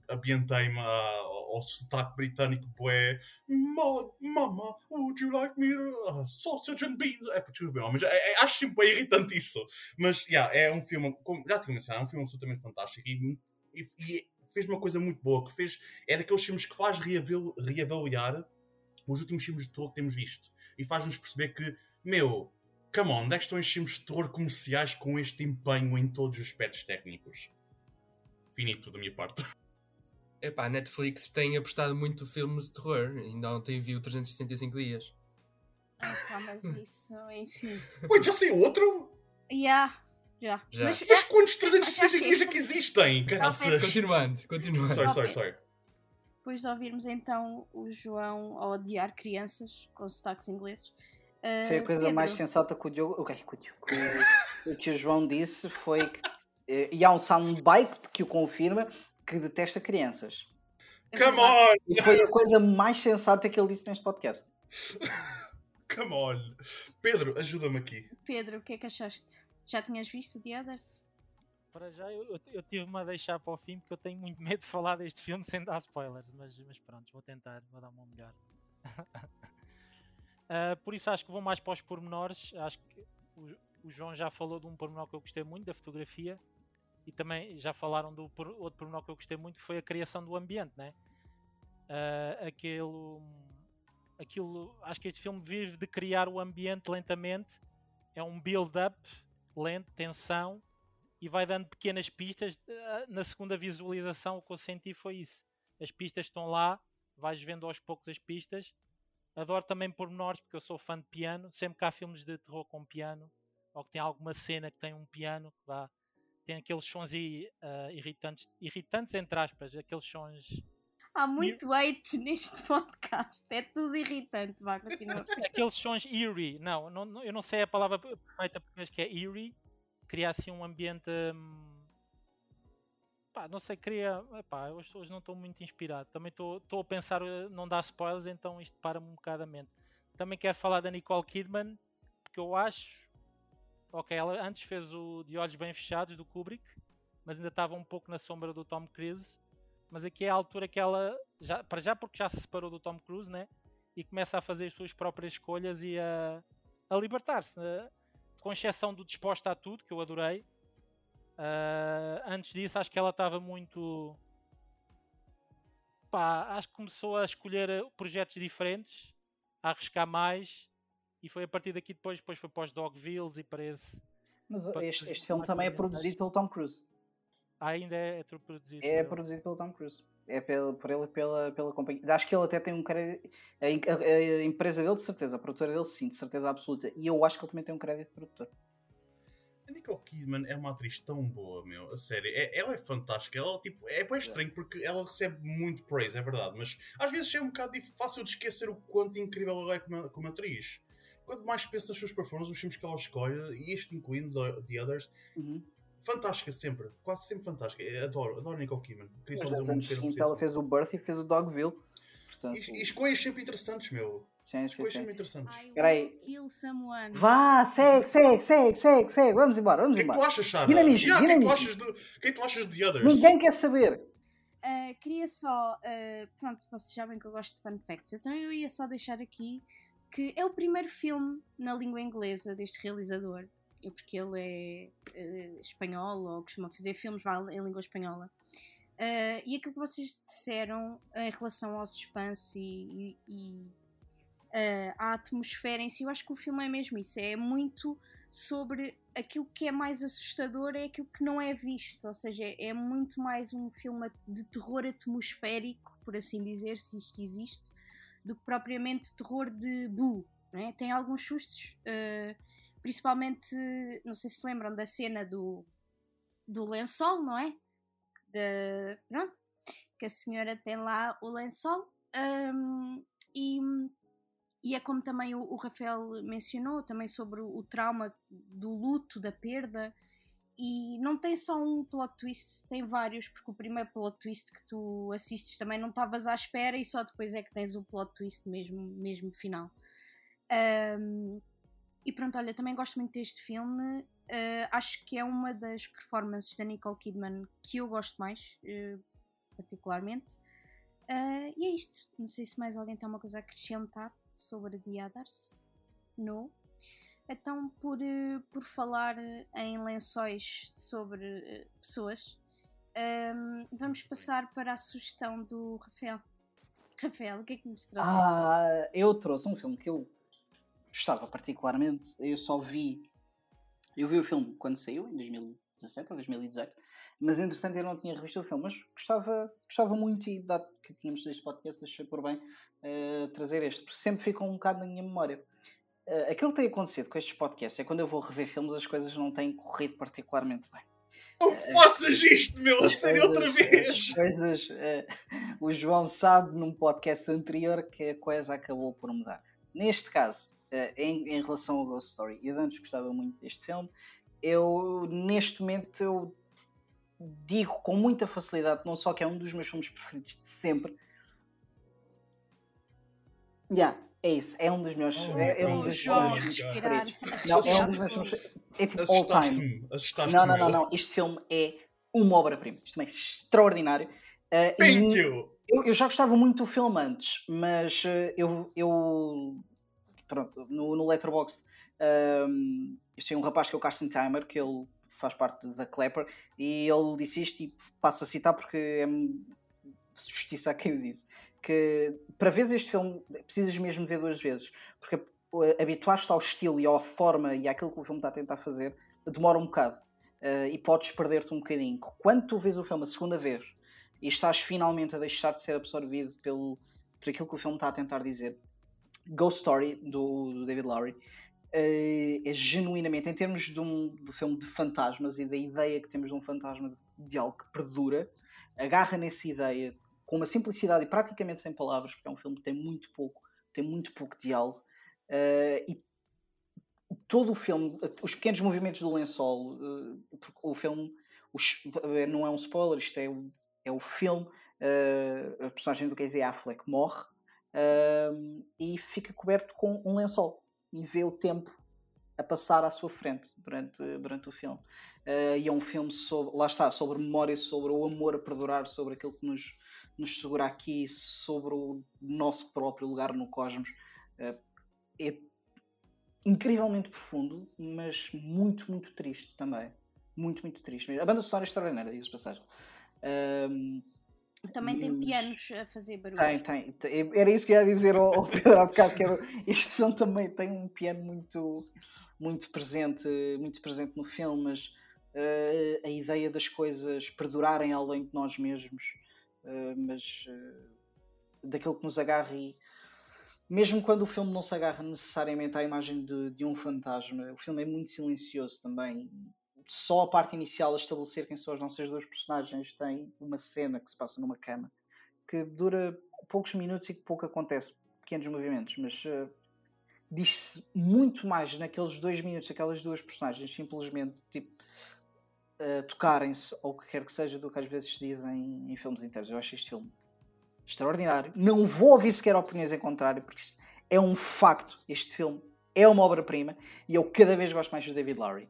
ambientei-me ao, sotaque britânico, bué. Mama, would you like me uh, sausage and beans? É, desculpe, mas é, é, acho sempre irritante isso. Mas, yeah, é um filme, como já tinha mencionado, é um filme absolutamente fantástico. E, e, e fez uma coisa muito boa, que fez, é daqueles filmes que faz reavaliar os últimos filmes de terror que temos visto. E faz-nos perceber que, meu, come on, onde é que estão estes filmes de terror comerciais com este empenho em todos os aspectos técnicos? Finito da minha parte. Epá, a Netflix tem apostado muito filmes de terror, ainda ontem viu 365 dias. Ah, pá, mas isso, enfim. Ué, já sei outro? Yeah, já. Já. Mas, mas quantos 360 dias é que existem? Caraças. Continuando, continuando. Sorry, sorry, sorry. Depois de ouvirmos então o João a odiar crianças com sotaques ingleses, Uh, foi a coisa Pedro. mais sensata que o Diogo. Okay, que, o, que, que o João disse foi que. eh, E há um soundbite que o confirma que detesta crianças. É Come on! E foi a coisa mais sensata que ele disse neste podcast. Come on! Pedro, ajuda-me aqui. Pedro, o que é que achaste? Já tinhas visto The Others? Para já eu, eu, eu tive-me a deixar para o fim porque eu tenho muito medo de falar deste filme sem dar spoilers, mas, mas pronto, vou tentar, vou dar uma melhor. Ah, por isso acho que vou mais para os pormenores. Acho que o, o João já falou de um pormenor que eu gostei muito, da fotografia, e também já falaram do outro pormenor que eu gostei muito, que foi a criação do ambiente, né? Ah, aquele, aquilo, acho que este filme vive de criar o ambiente lentamente. É um build-up lento, tensão, e vai dando pequenas pistas. Ah, Na segunda visualização, o que eu senti foi isso. As pistas estão lá, vais vendo aos poucos as pistas. Adoro também pormenores, porque eu sou fã de piano. Sempre que há filmes de terror com piano, ou que tem alguma cena que tem um piano, que tem aqueles sons ah, irritantes, irritantes entre aspas, aqueles sons Há muito hate neste podcast. É tudo irritante. Vá, continua. aqueles sons eerie, não, não, não- eu não sei a palavra perfeita porque acho que é eerie, cria assim um ambiente. hum, pá, não sei, cria. Epá, hoje, hoje não estou muito inspirado. Também estou estou a pensar eh, não dar spoilers, então isto para-me um bocado a mente. Também quero falar da Nicole Kidman, porque eu acho. Ok, ela antes fez o De Olhos Bem Fechados do Kubrick, mas ainda estava um pouco na sombra do Tom Cruise. Mas aqui é a altura que ela, já, para já porque já se separou do Tom Cruise, né? e começa a fazer as suas próprias escolhas e a, a libertar-se, né? com exceção do Disposta a Tudo, que eu adorei. Ah, antes disso, acho que ela estava muito. Pá, acho que começou a escolher eh, projetos diferentes, a arriscar mais, e foi a partir daqui depois, depois foi para os Dogvilles e para esse. Mas Para este, este filme também é produzido pelo Tom Cruise. Ah, ainda é, é produzido. É por- produzido pelo Tom Cruise. É pela, por ele e pela, pela companhia. Acho que ele até tem um crédito. A, a, a, empresa dele, de certeza. A produtora dele, sim, de certeza absoluta. E eu acho que ele também tem um crédito de produtor. A Nicole Kidman é uma atriz tão boa, meu. A sério. É, ela é fantástica. Ela, tipo, é bem estranho porque ela recebe muito praise, é verdade. Mas às vezes é um bocado fácil de esquecer o quanto incrível ela é como, como atriz. Quanto mais penso nas suas performances, os filmes que ela escolhe, e este incluindo The, The Others, uhum fantástica sempre, quase sempre fantástica. Eu adoro, adoro Nicole Kidman. Queria só dizer um ela fez o Birth e fez o Dogville. Portanto... E, e escolhas sempre interessantes, meu. Sim, sim, escolhas sempre interessantes. Peraí. Kill someone. Vá, segue, segue, segue, segue, segue. Vamos embora, vamos embora. O que é que tu achas, Sara? Dinamismo, yeah, dinamismo. O que é que tu achas de, que é que tu achas de Others? Ninguém quer saber. Uh, queria só, uh, pronto, vocês sabem que eu gosto de fun facts, então eu ia só deixar aqui que é o primeiro filme na língua inglesa deste realizador porque ele é uh, espanhol ou costuma fazer filmes em língua espanhola. Uh, e aquilo que vocês disseram em relação ao suspense e, e, e uh, à atmosfera em si, eu acho que o filme é mesmo isso. É muito sobre aquilo que é mais assustador, é aquilo que não é visto. Ou seja, é muito mais um filme de terror atmosférico, por assim dizer, se isto existe, do que propriamente terror de Boo. É? Tem alguns sustos. Uh, Principalmente, não sei se lembram da cena do, do lençol, não é? De, pronto, que a senhora tem lá o lençol. Um, e, e é como também o, o, Rafael mencionou, também sobre o, o trauma do luto, da perda. E não tem só um plot twist, tem vários, porque o primeiro plot twist que tu assistes também não estavas à espera e só depois é que tens o plot twist mesmo, mesmo final. Um, e pronto, olha, também gosto muito deste filme. Uh, acho que é uma das performances da Nicole Kidman que eu gosto mais, uh, particularmente. Uh, e é isto. Não sei se mais alguém tem uma coisa a acrescentar sobre The Others. Não. Então, por, por falar em lençóis sobre pessoas, um, vamos passar para a sugestão do Rafael. Rafael, o que é que nos trouxe? Ah, eu trouxe um filme que eu gostava particularmente. Eu só vi. Eu vi o filme quando saiu, em 2017 ou 2018, mas entretanto eu não tinha revisto o filme. Mas gostava, gostava muito e, dado que tínhamos este podcast, achei por bem uh, trazer este, porque sempre ficou um bocado na minha memória. Uh, aquilo que tem acontecido com estes podcasts é quando eu vou rever filmes, as coisas não têm corrido particularmente bem. Não faças isto, meu, a sério, outra vez! coisas. Uh, o João sabe num podcast anterior que a coisa acabou por mudar. Neste caso, uh, em, em, relação ao Ghost Story. Eu antes gostava muito deste filme. Eu, neste momento, eu digo com muita facilidade, não só que é um dos meus filmes preferidos de sempre. Yeah, é isso. É um dos meus. Oh, é, é, um dos meus. Não, é um dos meus. É tipo all time. Não, não, não, não. Este filme é uma obra-prima. Isto é extraordinário. Uh, Thank you! Eu, eu, já gostava muito do filme antes, mas uh, eu, eu pronto, no, no Letterboxd um, tem um rapaz que é o Carson Timer, que ele faz parte da Clapper, e ele disse isto e passo a citar porque é justiça a quem o disse. Que para ver este filme precisas mesmo ver duas vezes, porque habituar-te ao estilo e à forma e àquilo que o filme está a tentar fazer demora um bocado uh, e podes perder-te um bocadinho. Quando tu vês o filme a segunda vez e estás finalmente a deixar de ser absorvido pelo, por aquilo que o filme está a tentar dizer, Ghost Story, do, do David Lowry, uh, é genuinamente, em termos de um do filme de fantasmas e da ideia que temos de um fantasma de algo que perdura, agarra nessa ideia com uma simplicidade e praticamente sem palavras, porque é um filme que tem muito pouco, tem muito pouco diálogo, uh, e todo o filme, os pequenos movimentos do lençol, uh, o filme os, não é um spoiler, isto é, o, é o filme, uh, a personagem do Casey Affleck morre, e fica coberto com um lençol e vê o tempo a passar à sua frente durante, durante o filme. Uh, e é um filme sobre, lá está, sobre memória, sobre o amor a perdurar, sobre aquilo que nos, nos segura aqui, sobre o nosso próprio lugar no cosmos. Uh, é incrivelmente profundo, mas muito, muito triste também. Muito, muito triste. A banda sonora é extraordinária, digo-se passagem. Uh, também tem pianos a fazer barulho. Tem, tem. Era isso que eu ia dizer ao, Pedro há bocado, que era, este filme também tem um piano muito, muito presente, muito presente no filme, mas a ideia das coisas perdurarem além de nós mesmos uh, mas uh, daquilo que nos agarra e mesmo quando o filme não se agarra necessariamente à imagem de, de, um fantasma, o filme é muito silencioso também. Só a parte inicial a estabelecer quem são as nossas duas personagens tem uma cena que se passa numa cama que dura poucos minutos e que pouco acontece, pequenos movimentos, mas uh, diz-se muito mais naqueles dois minutos, aquelas duas personagens simplesmente tipo uh, tocarem-se ou o que quer que seja do que às vezes se dizem em filmes inteiros. Eu acho este filme extraordinário. Não vou ouvir sequer opiniões em contrário, porque é um facto. Este filme é uma obra-prima e eu cada vez gosto mais do David Lowry.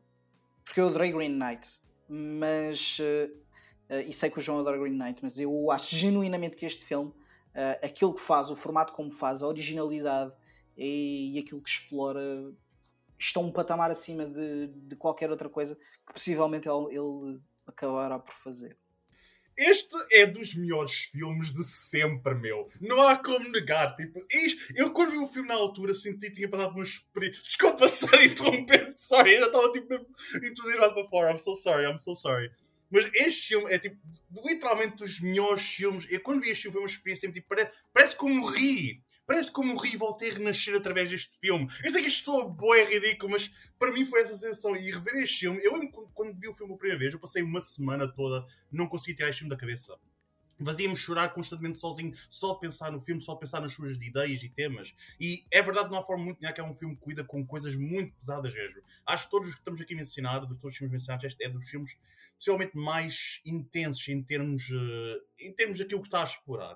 Porque eu adorei Green Knight, mas. Uh, uh, e sei que o João adora Green Knight, mas eu acho genuinamente que este filme, aquilo que faz, o formato como faz, a originalidade e, e aquilo que explora, estão um patamar acima de, de qualquer outra coisa que possivelmente ele, ele acabará por fazer. Este é dos melhores filmes de sempre, meu. Não há como negar. Tipo, isto, eu quando vi o filme na altura senti que tinha passado uns Desculpa ser interromper, sorry, eu já estava tipo entusiasmado para fora. I'm so sorry, I'm so sorry. Mas este filme é tipo, literalmente dos melhores filmes. Eu quando vi este filme foi uma experiência tipo, parece, parece que eu morri. Parece como o voltei a renascer através deste filme. Eu sei que isto soa boa e ridículo, mas para mim foi essa sensação. E rever este filme, eu lembro quando vi o filme a primeira vez, eu passei uma semana toda, não consegui tirar este filme da cabeça. Fazia-me chorar constantemente sozinho, só de pensar no filme, só de pensar nas suas ideias e temas. E é verdade, de uma forma muito que é um filme que cuida com coisas muito pesadas mesmo. Acho que todos os que estamos aqui a mencionar, de todos os filmes mencionados, este é dos filmes possivelmente mais intensos em termos, uh, em termos daquilo que está a explorar.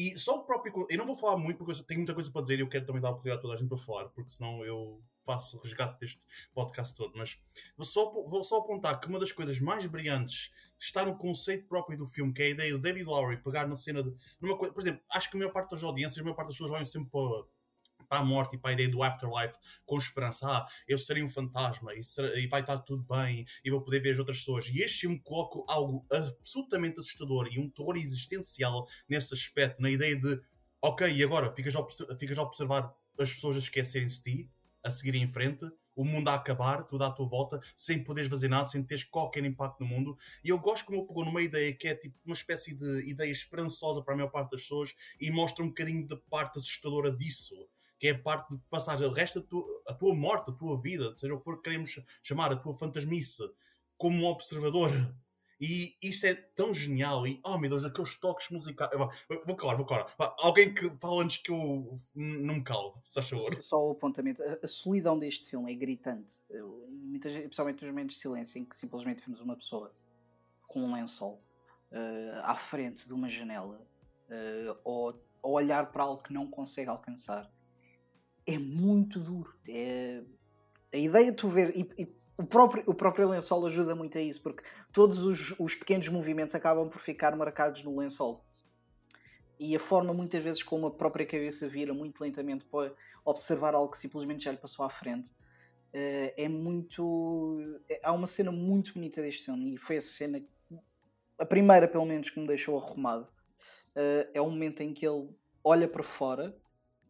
E só o próprio. Eu não vou falar muito porque eu tenho muita coisa para dizer e eu quero também dar a oportunidade a toda a gente para falar, porque senão eu faço resgate deste podcast todo. Mas vou só, vou só apontar que uma das coisas mais brilhantes está no conceito próprio do filme, que é a ideia do David Lowry pegar na cena de. Numa coisa, por exemplo, acho que a maior parte das audiências, a maior parte das pessoas olham sempre para para a morte e para a ideia do afterlife com esperança. Ah, eu serei um fantasma e, e, vai estar tudo bem e vou poder ver as outras pessoas. E este filme coloca algo absolutamente assustador e um terror existencial nesse aspecto, na ideia de ok, e agora ficas a, ficas a observar as pessoas a esquecerem-se de ti, a seguirem em frente, o mundo a acabar, tudo à tua volta, sem poderes fazer nada, sem teres qualquer impacto no mundo. E eu gosto como ele pegou numa ideia que é tipo uma espécie de ideia esperançosa para a maior parte das pessoas e mostra um bocadinho da parte assustadora disso que é parte de passagem, o resto da tua, a tua morte, a tua vida, seja o que for que queremos chamar, a tua fantasmice, como um observador. E isso é tão genial. E, oh meu Deus, aqueles toques musicais. Vou calar, vou calar. Alguém que fala antes que eu não me calo, se faz favor. Só o apontamento. A, solidão deste filme é gritante. Muitas, principalmente nos momentos de silêncio em que simplesmente vemos uma pessoa com um lençol uh, à frente de uma janela uh, ou, ou olhar para algo que não consegue alcançar é muito duro. É... A ideia de tu ver. E, e, o, próprio, o próprio lençol ajuda muito a isso, porque todos os, os pequenos movimentos acabam por ficar marcados no lençol. E a forma, muitas vezes, como a própria cabeça vira muito lentamente para observar algo que simplesmente já lhe passou à frente, eh, é muito. É, há uma cena muito bonita deste filme, e foi essa cena, a primeira pelo menos, que me deixou arrumado. Eh, é o momento em que ele olha para fora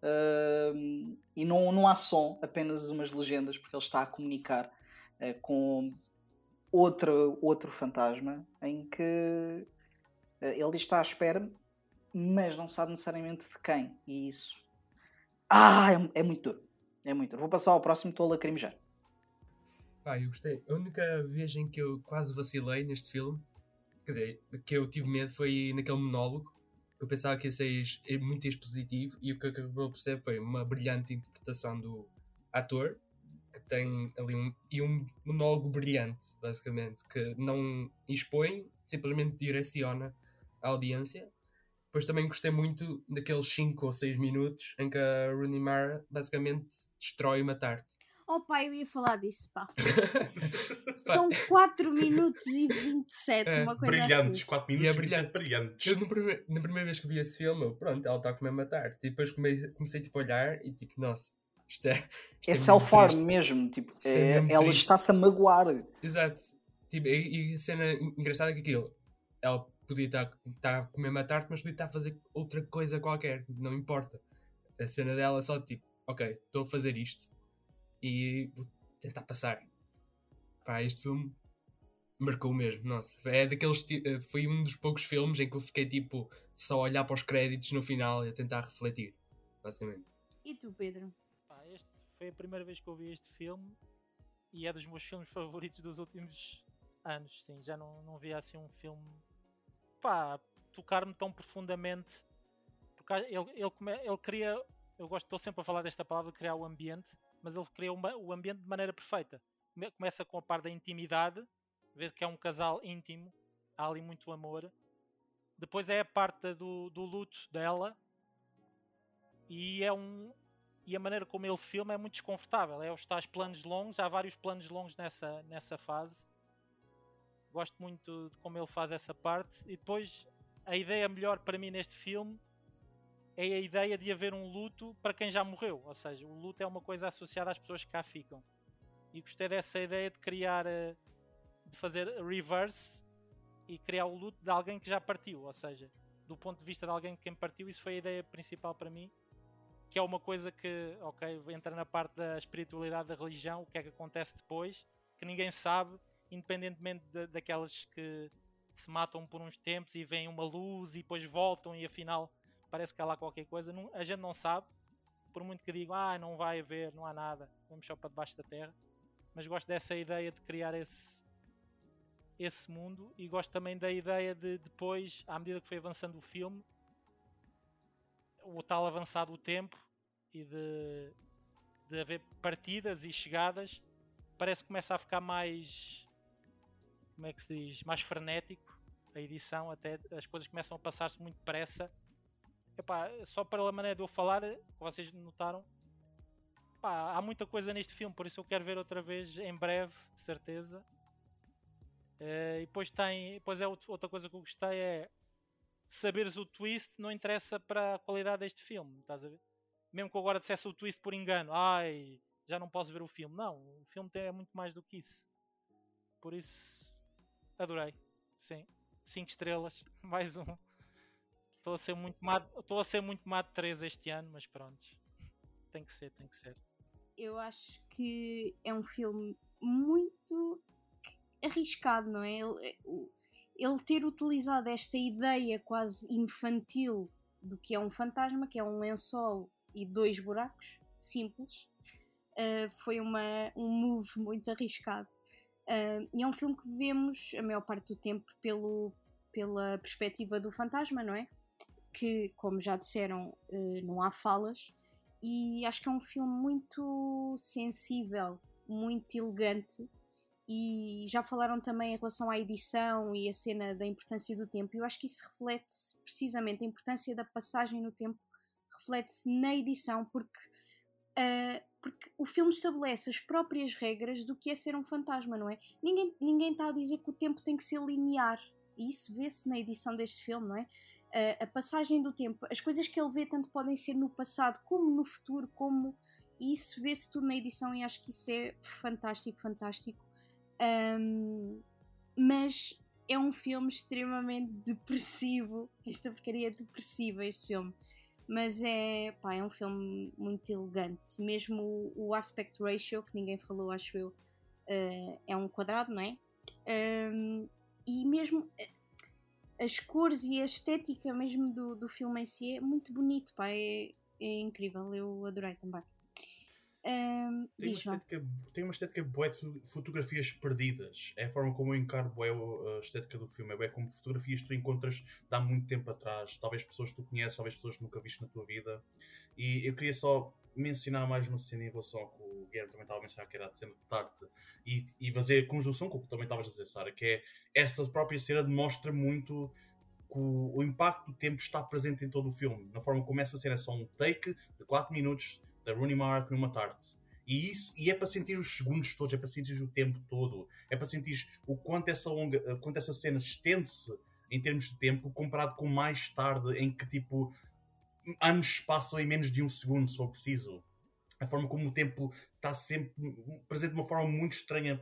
Uh, e não, não há som, apenas umas legendas, porque ele está a comunicar uh, com outro, outro fantasma em que uh, ele está à espera, mas não sabe necessariamente de quem. E isso. Ah, é, é muito duro. É muito duro. Vou passar ao próximo, estou a lacrimejar. Pá, eu gostei. A única vez em que eu quase vacilei neste filme, quer dizer, que eu tive medo foi naquele monólogo eu pensava que ia ser muito expositivo e o que acabou por ser foi uma brilhante interpretação do ator que tem ali um, e um monólogo brilhante, basicamente, que não expõe, simplesmente direciona a audiência. Depois também gostei muito daqueles 5 ou 6 minutos em que a Rooney Mara basicamente destrói uma tarte. Oh pai, eu ia falar disso, pá. São 4 minutos e 27, é. uma coisa brilhantes, assim. 4 minutos e, é brilhante. brilhantes. Eu, no primeiro, na primeira vez que vi esse filme, eu, pronto, ela está a comer matar. E depois comecei, comecei tipo, a olhar e tipo, nossa, isto é. Isto é, é self-harm mesmo, tipo, é, é ela está-se a magoar. Exato. Tipo, e, e a cena engraçada é que aquilo, ela podia estar, estar a comer uma tarte, mas podia estar a fazer outra coisa qualquer, não importa. A cena dela é só tipo, ok, estou a fazer isto e vou tentar passar. Pá, este filme Marcou mesmo, nossa. É daqueles. Eh, foi um dos poucos filmes em que eu fiquei tipo só a olhar para os créditos no final e a tentar refletir, basicamente. E tu, Pedro? Pá, este foi a primeira vez que eu vi este filme e é dos meus filmes favoritos dos últimos anos, sim. Já não, não vi assim um filme pá, tocar-me tão profundamente porque ele, ele, ele cria. Eu gosto, estou sempre a falar desta palavra, criar o ambiente, mas ele cria uma, o ambiente de maneira perfeita. Começa com a parte da intimidade, vê que é um casal íntimo, há ali muito amor. Depois é a parte do, do luto dela e é um, e a maneira como ele filma é muito desconfortável. É os tais planos longos, há vários planos longos nessa, nessa fase. Gosto muito de como ele faz essa parte. E depois a ideia melhor para mim neste filme é a ideia de haver um luto para quem já morreu. Ou seja, o luto é uma coisa associada às pessoas que cá ficam. E gostei dessa ideia de criar, eh, de fazer reverse e criar o luto de alguém que já partiu. Ou seja, do ponto de vista de alguém que quem partiu, isso foi a ideia principal para mim que é uma coisa que, ok, entra na parte da espiritualidade da religião, o que é que acontece depois, que ninguém sabe, independentemente de, daquelas que se matam por uns tempos e vem uma luz e depois voltam e afinal parece que há lá qualquer coisa, não, a gente não sabe, por muito que digam, ah, não vai haver, não há nada, vamos só para debaixo da terra, mas gosto dessa ideia de criar esse, esse mundo e gosto também da ideia de depois, à medida que foi avançando o filme, o tal avançado o tempo e de, de haver partidas e chegadas, parece que começa a ficar mais. Como é que se diz? Mais frenético a edição, até as coisas começam a passar-se muito depressa. Epá, só pela maneira de eu falar, vocês notaram, epá, há muita coisa neste filme, por isso eu quero ver outra vez em breve, de certeza. Uh, e depois tem, depois é outra coisa que eu gostei é saberes o twist não interessa para a qualidade deste filme, estás a ver? Mesmo que eu agora dissesse o twist por engano, ai, já não posso ver o filme. Não, o filme é muito mais do que isso. Por isso, adorei. Sim, 5 estrelas, mais um. Estou a ser muito má, estou a ser muito má de 3 este ano, mas pronto. Tem que ser, tem que ser. Eu acho que é um filme muito arriscado, não é? Ele, ele ter utilizado esta ideia quase infantil do que é um fantasma, que é um lençol e dois buracos, simples, uh, foi uma, um move muito arriscado. Uh, e é um filme que vemos a maior parte do tempo pelo, pela perspectiva do fantasma, não é? Que, como já disseram, uh, não há falas, e acho que é um filme muito sensível, muito elegante e já falaram também em relação à edição e a cena da importância do tempo. Eu acho que isso reflete precisamente a importância da passagem no tempo, reflete-se na edição, porque, uh, porque o filme estabelece as próprias regras do que é ser um fantasma, não é? Ninguém, ninguém está a dizer que o tempo tem que ser linear, e isso vê-se na edição deste filme, não é? A passagem do tempo, as coisas que ele vê tanto podem ser no passado como no futuro, como isso vê-se tudo na edição e acho que isso é fantástico, fantástico. Um, mas é um filme extremamente depressivo. Esta porcaria é depressiva, este filme. Mas é, pá, é um filme muito elegante. Mesmo o, o aspect ratio, que ninguém falou, acho eu, uh, é um quadrado, não é? Um, e mesmo eh, as cores e a estética mesmo do, do filme em si é muito bonito, pá, é, é incrível. Eu adorei também. Um, tem, uma estética, tem uma estética boa de fotografias perdidas. É a forma como eu encaro bué a estética do filme. É como fotografias que tu encontras de há muito tempo atrás. Talvez pessoas que tu conheces, talvez pessoas que nunca viste na tua vida. E eu queria só mencionar mais uma cena em relação ao que o Guilherme também estava a mencionar, que era a cena de Tarte. E, e fazer a conjunção com o que também estavas a dizer, Sara, que é essa própria cena demonstra muito que o, o impacto do tempo está presente em todo o filme. Na forma como essa cena é só um take de 4 minutos da Rooney Mara numa tarde. E, isso, e é para sentir os segundos todos, é para sentir o tempo todo, é para sentir o quanto essa, longa, eh, quanto essa cena estende-se em termos de tempo comparado com mais tarde, em que tipo anos passam em menos de um segundo, se for preciso. A forma como o tempo está sempre presente de uma forma muito estranha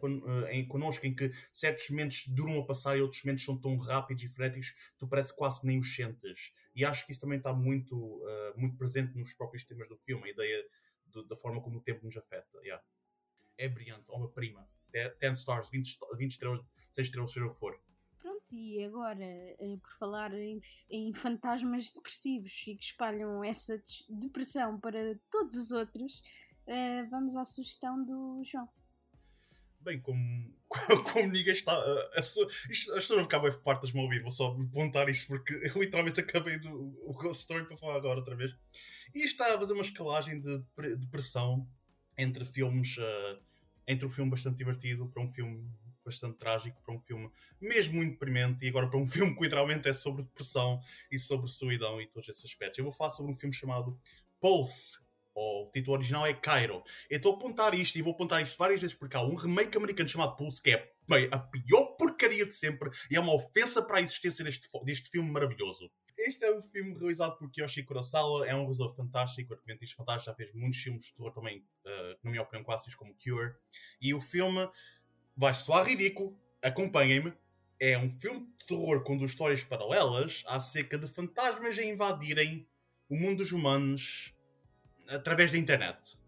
em, connosco, em que certos momentos duram a passar e outros momentos são tão rápidos e frenéticos tu parece quase nem os sentes. E acho que isso também está muito, uh, muito presente nos próprios temas do filme, a ideia do, da forma como o tempo nos afeta. Yeah. É brilhante, obra-prima. 10 stars, 20, 20 estrelas, 6 estrelas, seja o que for. E agora, uh, por falar em, em, fantasmas depressivos e que espalham essa depressão para todos os outros, uh, vamos à sugestão do João. Bem, como, como ninguém está. A, isto, a história de me ouvir, vou só apontar isso porque eu literalmente acabei do, o Ghost Story para falar agora outra vez. E está a fazer uma escalagem de depressão entre filmes. Uh, entre um filme bastante divertido para um filme bastante trágico, para um filme mesmo muito deprimente, e agora para um filme que literalmente é sobre depressão e sobre solidão e todos esses aspectos. Eu vou falar sobre um filme chamado Pulse, o título original é Cairo. Eu estou a apontar isto e vou apontar isto várias vezes porque há um remake americano chamado Pulse que é a pior porcaria de sempre e é uma ofensa para a existência deste, deste filme maravilhoso. Este é um filme realizado por Kiyoshi Kurosawa, é um realizador fantástico, argumentista fantástico, já fez muitos filmes de terror também, uh, na minha opinião, clássicos como Cure. E o filme vai soar ridículo, acompanhem-me. É um filme de terror com duas histórias paralelas acerca de fantasmas a invadirem o mundo dos humanos através da internet.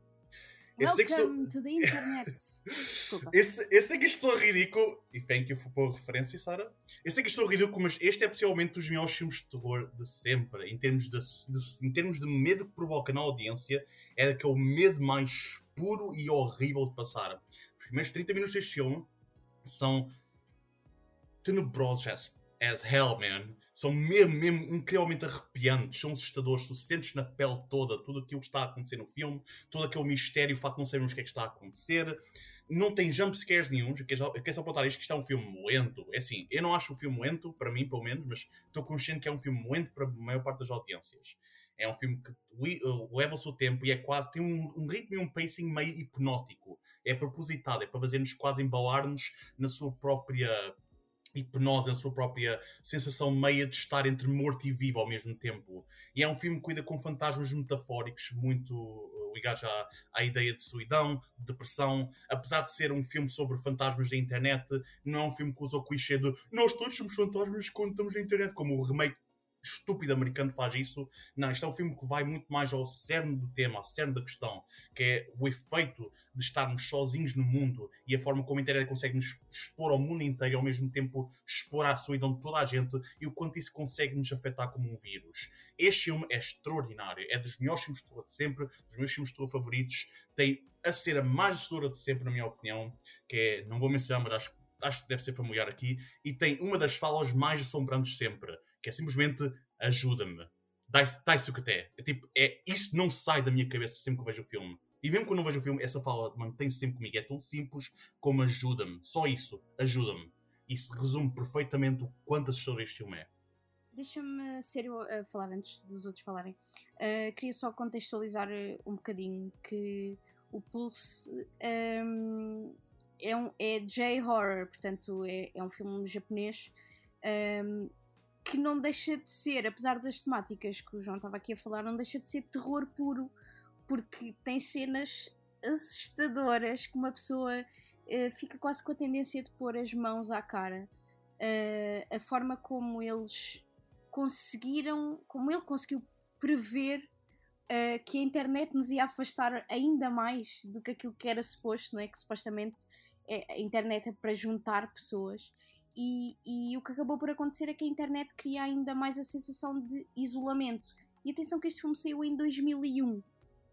Eu Welcome sou... to the internet. Desculpa. Esse, eu sei que isto sou ridículo, e thank you por referência, Sara. Eu sei que isto sou ridículo, mas este é possivelmente dos melhores filmes de terror de sempre. Em termos de, de, em termos de medo que provoca na audiência, é aquele medo mais puro e horrível de passar. Os primeiros 30 minutos deste filme são tenebrosos as, as hell, man são mesmo, mesmo incrivelmente arrepiantes, são assustadores, tu sentes na pele toda tudo aquilo que está a acontecer no filme, todo aquele mistério, o facto de não sabermos o que é que está a acontecer. Não tem jumpscares nenhum, eu quero só apontar isto que isto é um filme lento. É assim, eu não acho o filme lento, para mim pelo menos, mas estou consciente que é um filme lento para a maior parte das audiências. É um filme que leva o seu tempo e é quase. tem um, um ritmo e um pacing meio hipnótico. É propositado, é para fazer-nos quase embalar-nos na sua própria hipnose, na sua própria sensação meia de estar entre morto e vivo ao mesmo tempo. E é um filme que cuida com fantasmas metafóricos muito uh, ligados à, à ideia de solidão, de depressão. Apesar de ser um filme sobre fantasmas da internet, não é um filme que usa o clichê de nós todos somos fantasmas quando estamos na internet, como o remake estúpido americano faz isso. Não, isto é um filme que vai muito mais ao cerne do tema, ao cerne da questão, que é o efeito de estarmos sozinhos no mundo e a forma como a internet consegue nos expor ao mundo inteiro e ao mesmo tempo expor à solidão de toda a gente e o quanto isso consegue nos afetar como um vírus. Este filme é extraordinário, é dos melhores filmes de terror de sempre, dos meus filmes de terror favoritos, tem a ser a mais assustadora de sempre, na minha opinião, que é, não vou mencionar, mas acho, acho que deve ser familiar aqui, e tem uma das falas mais assombrantes sempre que é simplesmente ajuda-me. Dai-se o que até. É tipo, é, isso não sai da minha cabeça sempre que eu vejo o filme. E mesmo quando não vejo o filme, essa fala mantém-se sempre comigo. É tão simples como ajuda-me. Só isso, ajuda-me. Isso resume perfeitamente o quanto assustador este filme é. Deixa-me ser eu a falar antes dos outros falarem. Uh, queria só contextualizar um bocadinho que o Pulse um, é, um, é J-horror, portanto é, é um filme japonês um, que não deixa de ser, apesar das temáticas que o João estava aqui a falar, não deixa de ser terror puro, porque tem cenas assustadoras que uma pessoa uh, fica quase com a tendência de pôr as mãos à cara. Uh, a forma como eles conseguiram, como ele conseguiu prever uh, que a internet nos ia afastar ainda mais do que aquilo que era suposto, não é? Que supostamente a internet é para juntar pessoas e, e, o que acabou por acontecer é que a internet cria ainda mais a sensação de isolamento. E atenção que este filme saiu em 2001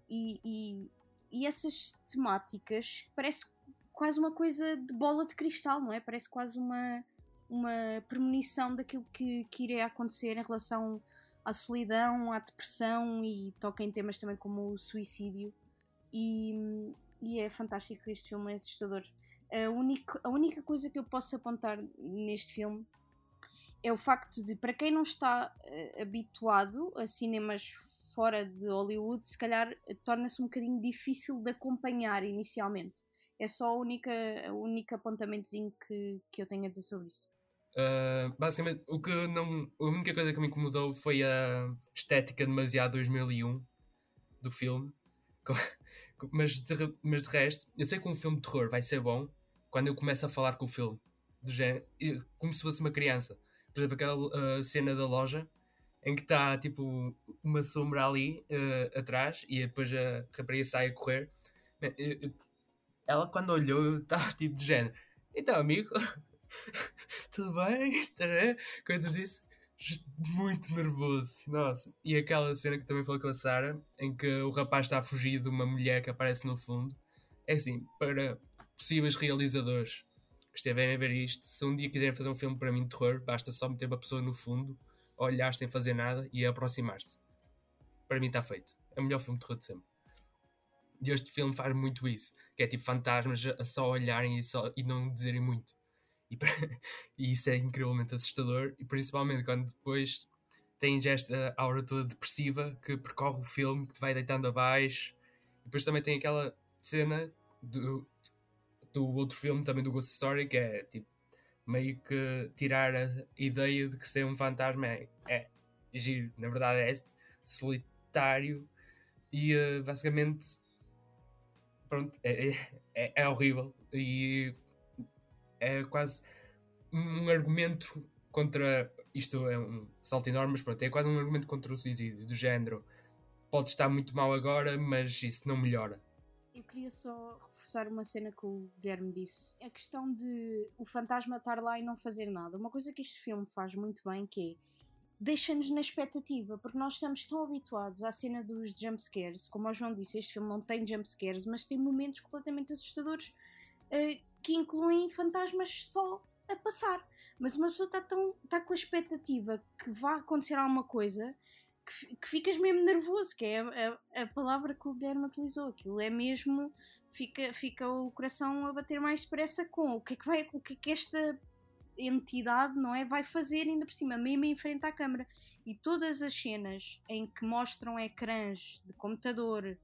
e, e, e essas temáticas parece quase uma coisa de bola de cristal, não é? Parece quase uma, uma premonição daquilo que, que iria acontecer em relação à solidão, à depressão e toca em temas também como o suicídio. E, e é fantástico este filme, é assustador. A única, a única coisa que eu posso apontar neste filme é o facto de, para quem não está uh, habituado a cinemas fora de Hollywood, se calhar uh, torna-se um bocadinho difícil de acompanhar inicialmente. É só a única, a única apontamentozinho que, que eu tenho a dizer sobre isto. Uh, basicamente, o que não, a única coisa que me incomodou foi a estética demasiado 2001 do filme. Mas de, mas de resto, eu sei que um filme de terror vai ser bom quando eu começo a falar com o filme, do género, como se fosse uma criança. Por exemplo, aquela uh, cena da loja em que está tipo uma sombra ali uh, atrás e depois a rapariga sai a correr. ela quando olhou, eu estava tipo de género. Então, amigo, tudo bem? Coisas isso. Muito nervoso, nossa. E aquela cena que também falou com a Sarah, em que o rapaz está a fugir de uma mulher que aparece no fundo. É assim, para possíveis realizadores que estiverem a ver isto, se um dia quiserem fazer um filme para mim de terror, basta só meter uma pessoa no fundo, olhar sem fazer nada e aproximar-se. Para mim está feito. É o melhor filme de terror de sempre. E este filme faz muito isso, que é tipo fantasmas a só olharem e, só, e não dizerem muito. E, e, isso é incrivelmente assustador, e principalmente quando depois tens esta aura toda depressiva que percorre o filme, que te vai deitando abaixo. E depois também tem aquela cena do, do outro filme, também do Ghost Story, que é tipo meio que tirar a ideia de que ser um fantasma é, é giro, na verdade é solitário e uh, basicamente pronto, é, é, é horrível e é quase um argumento contra. Isto é um salto enorme, mas pronto, é quase um argumento contra o suicídio, do género. Pode estar muito mal agora, mas isso não melhora. Eu queria só reforçar uma cena que o Guilherme disse. A questão de o fantasma estar lá e não fazer nada. Uma coisa que este filme faz muito bem que é deixa-nos na expectativa, porque nós estamos tão habituados à cena dos jumpscares. Como o João disse, este filme não tem jumpscares, mas tem momentos completamente assustadores uh, que incluem fantasmas só a passar. Mas uma pessoa está tão está com a expectativa que vá acontecer alguma coisa que, que ficas mesmo nervoso, que é a, a, a, palavra que o Guilherme utilizou. Aquilo é mesmo. Fica, fica o coração a bater mais depressa com o que é que vai. O que é que esta entidade, não é? Vai fazer ainda por cima, mesmo em frente à câmara. E todas as cenas em que mostram ecrãs de computador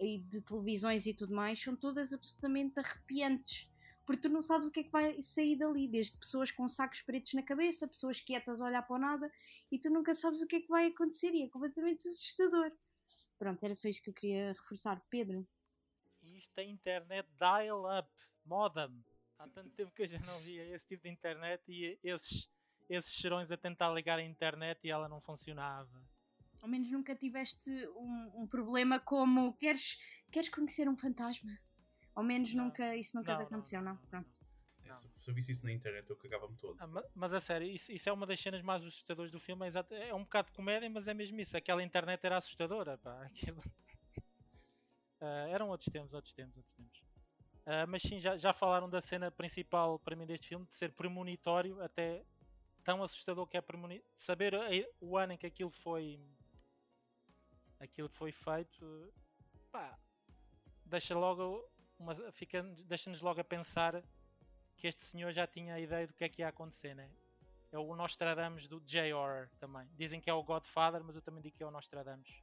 e de televisões e tudo mais são todas absolutamente arrepiantes porque tu não sabes o que é que vai sair dali, desde pessoas com sacos pretos na cabeça, pessoas quietas a olhar para o nada, e tu nunca sabes o que é que vai acontecer, e é completamente assustador. Pronto, era só isto que eu queria reforçar. Pedro? Isto é internet dial-up, modem. Há tanto tempo que eu já não via esse tipo de internet e esses, esses cheirões a tentar ligar a internet e ela não funcionava. Ao menos nunca tiveste um, um problema como queres, queres conhecer um fantasma? Ao menos não. nunca, isso nunca não, aconteceu, não. não. Pronto. É, se eu visse isso na internet, eu cagava-me todo. Ah, mas, mas, a sério, isso, isso, é uma das cenas mais assustadoras do filme. É, é, um bocado de comédia, mas é mesmo isso. Aquela internet era assustadora. Pá, aquilo... uh, eram outros tempos, outros tempos, outros tempos. Uh, mas sim, já, já falaram da cena principal para mim deste filme, de ser premonitório, até tão assustador que é premonitório. Saber o ano em que aquilo foi. aquilo foi feito. Pá, deixa logo fica, deixa-nos logo a pensar que este senhor já tinha a ideia do que é que ia acontecer, né? É o Nostradamus do J-Horror também. Dizem que é o Godfather, mas eu também digo que é o Nostradamus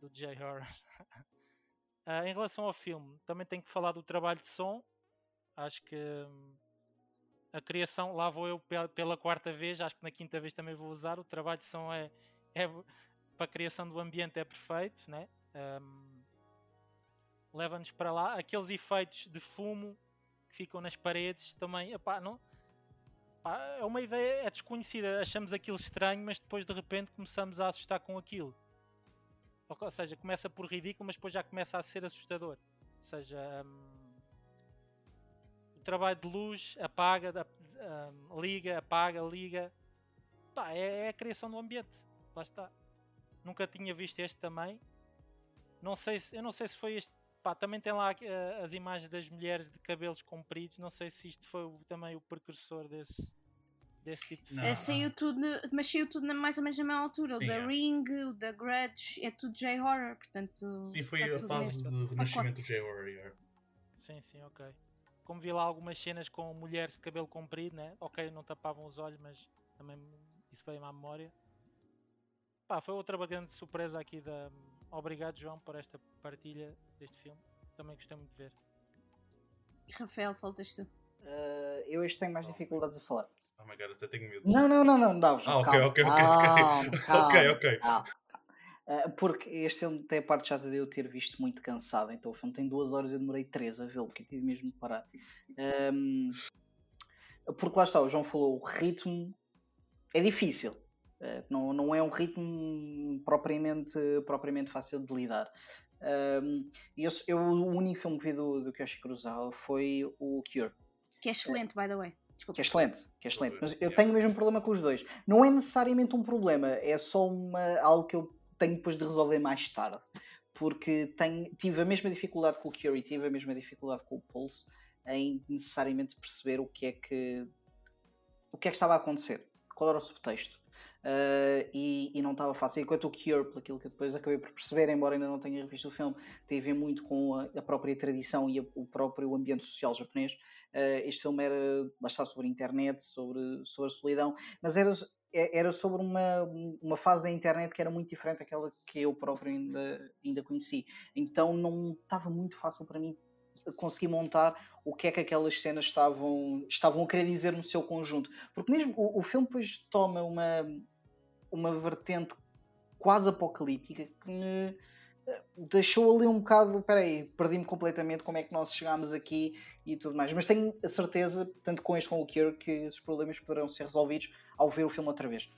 do J-Horror. uh, em relação ao filme, também tenho que falar do trabalho de som. Acho que hum, a criação, lá vou eu pela, pela, quarta vez, acho que na quinta vez também vou usar. O trabalho de som é, é para a criação do ambiente é perfeito, né? Um, leva-nos para lá. Aqueles efeitos de fumo que ficam nas paredes também, epá, não, epá, é uma ideia é desconhecida. Achamos aquilo estranho, mas depois de repente começamos a assustar com aquilo. Ou seja, começa por ridículo, mas depois já começa a ser assustador. Ou seja, um, o trabalho de luz apaga, um, liga, apaga, liga. Pá, é, é a criação do ambiente. Lá está. Nunca tinha visto este também. Não sei se, eu não sei se foi este Pá, também tem lá uh, as imagens das mulheres de cabelos compridos. Não sei se isto foi o, também o precursor desse, desse tipo de filme. É, saiu tudo, mas saiu tudo na, mais ou menos na mesma altura. Sim, o da é. Ring, o da Grudge, é tudo J-Horror, portanto. Sim, foi a fase de renascimento do J-Horror. Sim, sim, ok. Como vi lá algumas cenas com mulheres de cabelo comprido, né? Ok, não tapavam os olhos, mas também isso veio-me à memória. Pá, foi outra grande surpresa aqui da, Obrigado, João, por esta partilha deste filme. Também gostei muito de ver. Rafael, faltas tu. Uh, eu este tenho mais dificuldades a falar. Oh my god, até tenho medo. Não, não, não, não, não. Ah, ok, ok, ok, ok. Ok, ok. Uh, porque este filme tem a parte chata de eu ter visto muito cansado, então o filme tem duas horas e eu demorei três a vê-lo, porque eu tive mesmo de parar. Um, porque lá está, o João falou, o ritmo é difícil. Eh, não, não é um ritmo propriamente, propriamente fácil de lidar. Um, eu, eu, o único filme que vi do, do Kyoshi Kurosawa foi o Cure. Que é excelente, by the way. Desculpa. Que é excelente, que é excelente. Mas eu tenho o mesmo problema com os dois. Não é necessariamente um problema, é só uma, algo que eu tenho depois de resolver mais tarde. Porque tenho, tive a mesma dificuldade com o Cure e tive a mesma dificuldade com o Pulse em necessariamente perceber o que é que o que é que estava a acontecer, qual era o subtexto. Uh, e, e, não estava fácil. Enquanto o Cure, por aquilo que depois acabei por perceber, embora ainda não tenha revisto o filme, tem a ver muito com a, a própria tradição e a, o próprio ambiente social japonês. Uh, este filme era, lá está, sobre a internet, sobre, sobre a solidão, mas era, é, era sobre uma, uma fase da internet que era muito diferente daquela que eu próprio ainda, ainda conheci. Então não estava muito fácil para mim conseguir montar o que é que aquelas cenas estavam, estavam a querer dizer no seu conjunto. Porque mesmo o, o filme depois toma uma, uma vertente quase apocalíptica que me eh, deixou ali um bocado, peraí, perdi-me completamente como é que nós chegámos aqui e tudo mais. Mas tenho a certeza, tanto com este como o Cure, que esses problemas poderão ser resolvidos ao ver o filme outra vez.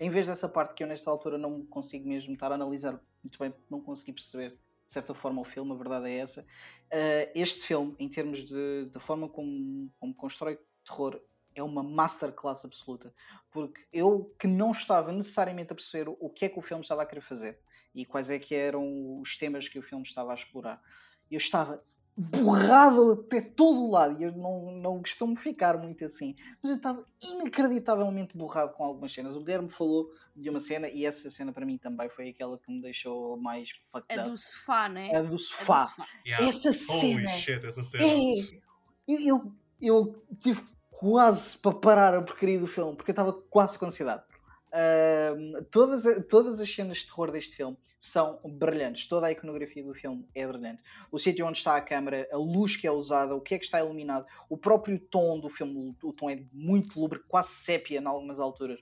Em vez dessa parte que eu nesta altura não consigo mesmo estar a analisar muito bem, não consegui perceber de certa forma o filme, a verdade é essa. Uh, este filme, em termos de, da forma como, como constrói terror, é uma masterclass absoluta. Porque eu que não estava necessariamente a perceber o que é que o filme estava a querer fazer e quais é que eram os temas que o filme estava a explorar, eu estava borrado até todo o lado. E eu não, não costumo ficar muito assim. Mas eu estava inacreditavelmente borrado com algumas cenas. O Guilherme falou de uma cena e essa cena para mim também foi aquela que me deixou mais fucked A do sofá, né? A do sofá. A do sofá. Yeah. Essa cena. Shit, essa cena. É, eu, eu, eu tive quase para parar a porcaria do filme porque eu estava quase com ansiedade. Todas, todas as cenas de terror deste filme são brilhantes. Toda a iconografia do filme é brilhante. O sítio onde está a câmera, a luz que é usada, o que é que está iluminado, o próprio tom do filme, o tom é muito lúbrico, quase sépia em algumas alturas.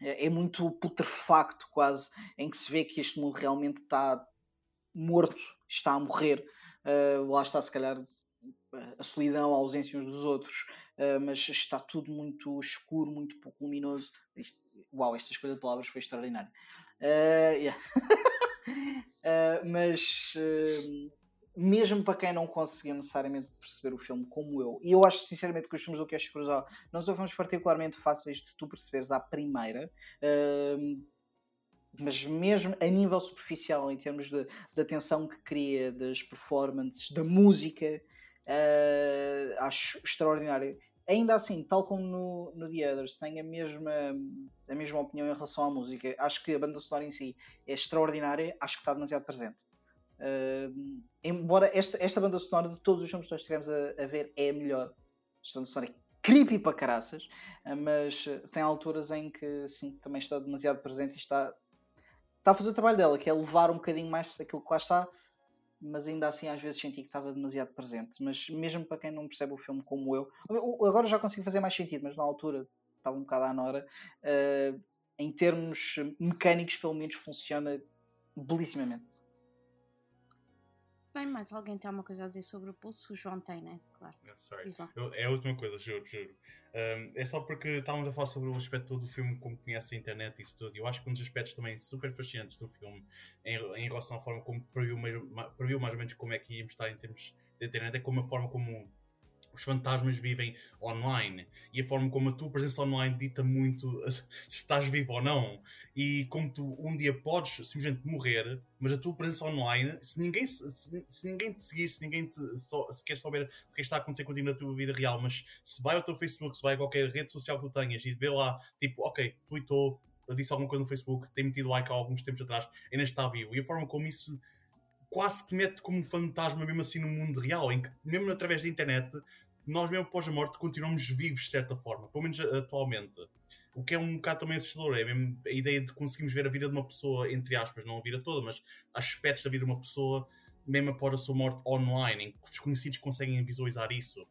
É, é muito putrefacto, quase, em que se vê que este mundo realmente está morto, está a morrer. Uh, lá está, se calhar, a solidão, a ausência uns dos outros, uh, mas está tudo muito escuro, muito pouco luminoso. Isto, uau, esta escolha de palavras foi extraordinária. Uh, yeah. uh, mas uh, mesmo para quem não conseguiu necessariamente perceber o filme como eu, e eu acho sinceramente que os filmes do Cash Cruzal não são filmes particularmente fáceis de tu perceberes à primeira, mas mesmo a nível superficial, em termos de, da tensão que cria, das performances, da música, acho extraordinário ainda assim, tal como no, no The Others, tenho a mesma, a mesma opinião em relação à música. Acho que a banda sonora em si é extraordinária, acho que está demasiado presente. Uh, embora esta, esta banda sonora de todos os filmes que nós estivemos a, a ver é a melhor. Esta banda sonora é creepy para caraças, mas tem alturas em que sim, também está demasiado presente e está, está a fazer o trabalho dela, que é levar um bocadinho mais aquilo que lá está mas ainda assim às vezes senti que estava demasiado presente. Mas mesmo para quem não percebe o filme como eu, agora já consigo fazer mais sentido, mas na altura estava um bocado à nora. Uh, em termos mecânicos, pelo menos funciona belissimamente. Bem, mais alguém tem alguma coisa a dizer sobre o pulso? O João tem, né? Claro. sorry. Eu, é a última coisa, juro, juro. Um, é só porque estávamos a falar sobre o aspecto todo do filme, como conhece a internet e isso tudo. Eu acho que um dos aspectos também super fascinantes do filme, em, em relação à forma como previu, previu mais ou menos como é que íamos estar em termos de internet, é como a forma como os fantasmas vivem online e a forma como a tua presença online dita muito se estás vivo ou não. E como tu um dia podes simplesmente morrer, mas a tua presença online, se ninguém, se, se ninguém te seguir, se ninguém te, so, se quer saber o que está a acontecer contigo na tua vida real, mas se vai ao teu Facebook, se vai a qualquer rede social que tu tenhas e vê lá, tipo, ok, tweetou, disse alguma coisa no Facebook, tem metido like há alguns tempos atrás, ainda está vivo. E a forma como isso quase que mete como fantasma mesmo assim no mundo real, em que mesmo através da internet nós mesmo após a morte continuamos vivos de certa forma, pelo menos atualmente. O que é um bocado também assustador, é mesmo a ideia de conseguirmos ver a vida de uma pessoa, entre aspas, não a vida toda, mas aspectos da vida de uma pessoa, mesmo após a sua morte online, em que os desconhecidos conseguem visualizar isso.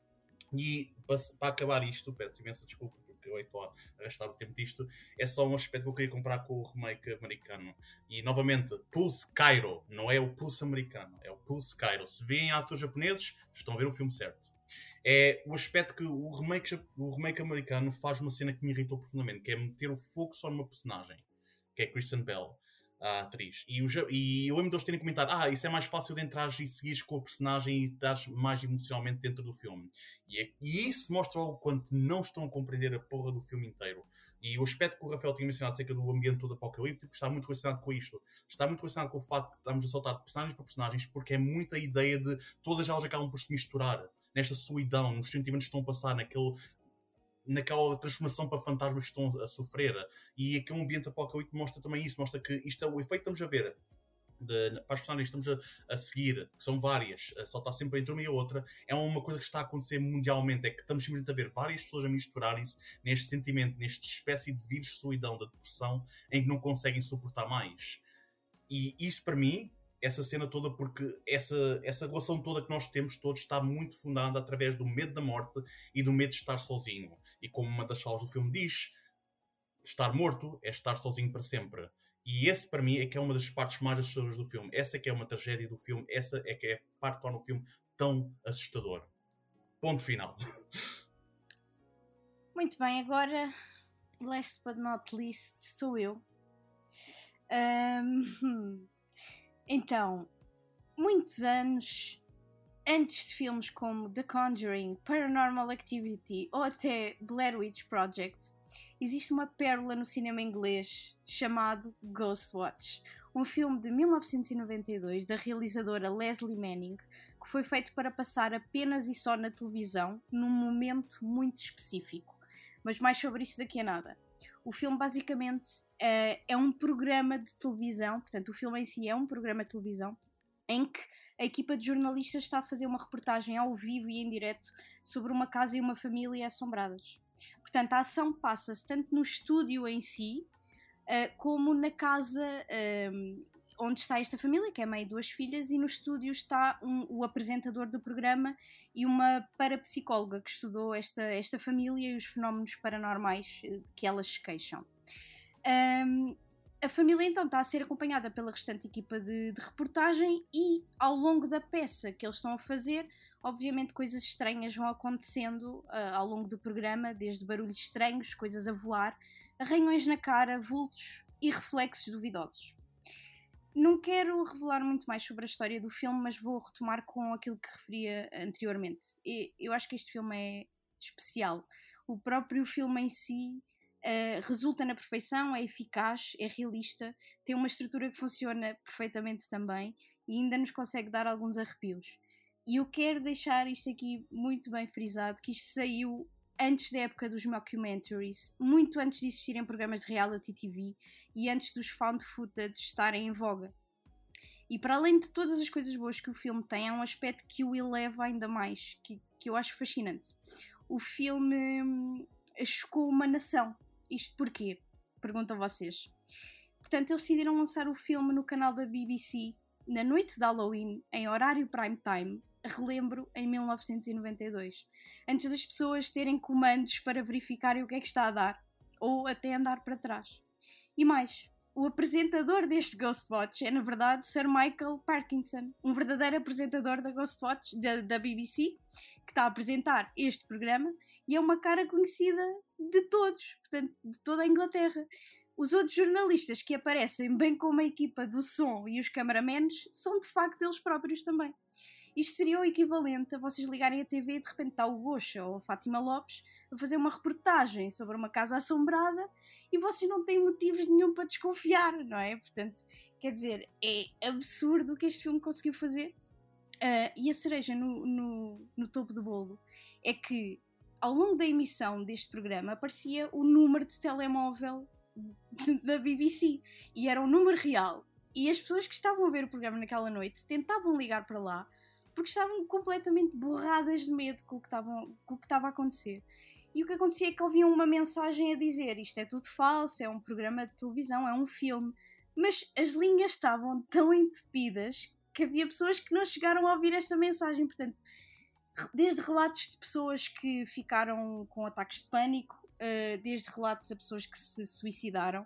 E para, para acabar isto, peço imensa desculpa porque eu estou a arrastar o tempo disto, é só um aspecto que eu queria comparar com o remake americano. E novamente, Pulse Cairo, não é o Pulse americano, é o Pulse Cairo. Se veem atores japoneses, estão a ver o filme certo é o aspecto que o remake, o remake americano faz uma cena que me irritou profundamente, que é meter o foco só numa personagem, que é Christian Bell. A atriz. E, os, e eu lembro deles terem comentado: ah, isso é mais fácil de entrar e seguir com a personagem e estar mais emocionalmente dentro do filme. E, é, e isso mostra o quanto não estão a compreender a porra do filme inteiro. E o aspecto que o Rafael tinha mencionado acerca do ambiente todo apocalíptico está muito relacionado com isto. Está muito relacionado com o facto que estamos a saltar personagens para personagens, porque é muita ideia de todas elas acabam por se misturar nesta solidão, nos sentimentos que estão a passar, naquele, naquela transformação para fantasmas que estão a sofrer. E aquele ambiente apocalíptico mostra também isso, mostra que isto é o efeito que estamos a ver. De, para as personagens que estamos a, a, seguir, que são várias, a saltar sempre entre uma e outra, é uma coisa que está a acontecer mundialmente. É que estamos simplesmente a ver várias pessoas a misturarem-se neste sentimento, nesta espécie de vírus de solidão, da depressão, em que não conseguem suportar mais. E isso para mim essa cena toda porque essa, essa relação toda que nós temos todos está muito fundada através do medo da morte e do medo de estar sozinho. E como uma das falas do filme diz, estar morto é estar sozinho para sempre. E esse para mim é que é uma das partes mais assustadoras do filme. Essa é que é uma tragédia do filme, essa é que é a parte que torna o filme tão assustador. Ponto final. Muito bem, agora, last but not least, sou eu. Um, Então, muitos anos antes de filmes como The Conjuring, Paranormal Activity ou até Blair Witch Project, existe uma pérola no cinema inglês chamado Ghostwatch, um filme de 1992 da realizadora Leslie Manning, que foi feito para passar apenas e só na televisão, num momento muito específico. Mas mais sobre isso daqui a nada. O filme basicamente uh, é um programa de televisão, portanto, o filme em si é um programa de televisão em que a equipa de jornalistas está a fazer uma reportagem ao vivo e em direto sobre uma casa e uma família assombradas. Portanto, a ação passa-se tanto no estúdio em si, uh, como na casa uh, onde está esta família, que é mãe e duas filhas, e no estúdio está um, o apresentador do programa e uma parapsicóloga que estudou esta, esta família e os fenómenos paranormais eh, que elas se queixam. Um, a família então está a ser acompanhada pela restante equipa de, de, reportagem e ao longo da peça que eles estão a fazer, obviamente coisas estranhas vão acontecendo uh, ao longo do programa, desde barulhos estranhos, coisas a voar, arranhões na cara, vultos e reflexos duvidosos. Não quero revelar muito mais sobre a história do filme, mas vou retomar com aquilo que referia anteriormente. Eu acho que este filme é especial. O próprio filme em si uh, resulta na perfeição, é eficaz, é realista, tem uma estrutura que funciona perfeitamente também e ainda nos consegue dar alguns arrepios. E eu quero deixar isto aqui muito bem frisado, que isto saiu antes da época dos mockumentaries, muito antes de existirem programas de reality TV e antes dos found footage estarem em voga. E para além de todas as coisas boas que o filme tem, há um aspecto que o eleva ainda mais, que, que eu acho fascinante. O filme hum, chocou uma nação. Isto porquê? Perguntam vocês. Portanto, eles decidiram lançar o filme no canal da BBC na noite de Halloween, em horário prime time, relembro, em 1992, antes das pessoas terem comandos para verificarem o que é que está a dar, ou até andar para trás. E mais, o apresentador deste Ghostwatch é, na verdade, Sir Michael Parkinson, um verdadeiro apresentador da Ghostwatch, da, da BBC, que está a apresentar este programa e é uma cara conhecida de todos, portanto, de toda a Inglaterra. Os outros jornalistas que aparecem, bem como a equipa do som e os cameramans, são de facto eles próprios também. Isto seria o equivalente a vocês ligarem a TV e de repente está o Goxa ou a Fátima Lopes a fazer uma reportagem sobre uma casa assombrada e vocês não têm motivos nenhum para desconfiar, não é? Portanto, quer dizer, é absurdo o que este filme conseguiu fazer. Uh, e a cereja no, no, no topo do bolo é que ao longo da emissão deste programa aparecia o número de telemóvel da BBC e era um número real. E as pessoas que estavam a ver o programa naquela noite tentavam ligar para lá porque estavam completamente borradas de medo com o que, estavam, com o que estava a acontecer. E o que acontecia é que ouviam uma mensagem a dizer isto é tudo falso, é um programa de televisão, é um filme. Mas as linhas estavam tão entupidas que havia pessoas que não chegaram a ouvir esta mensagem. Portanto, desde relatos de pessoas que ficaram com ataques de pânico, eh, desde relatos a pessoas que se suicidaram,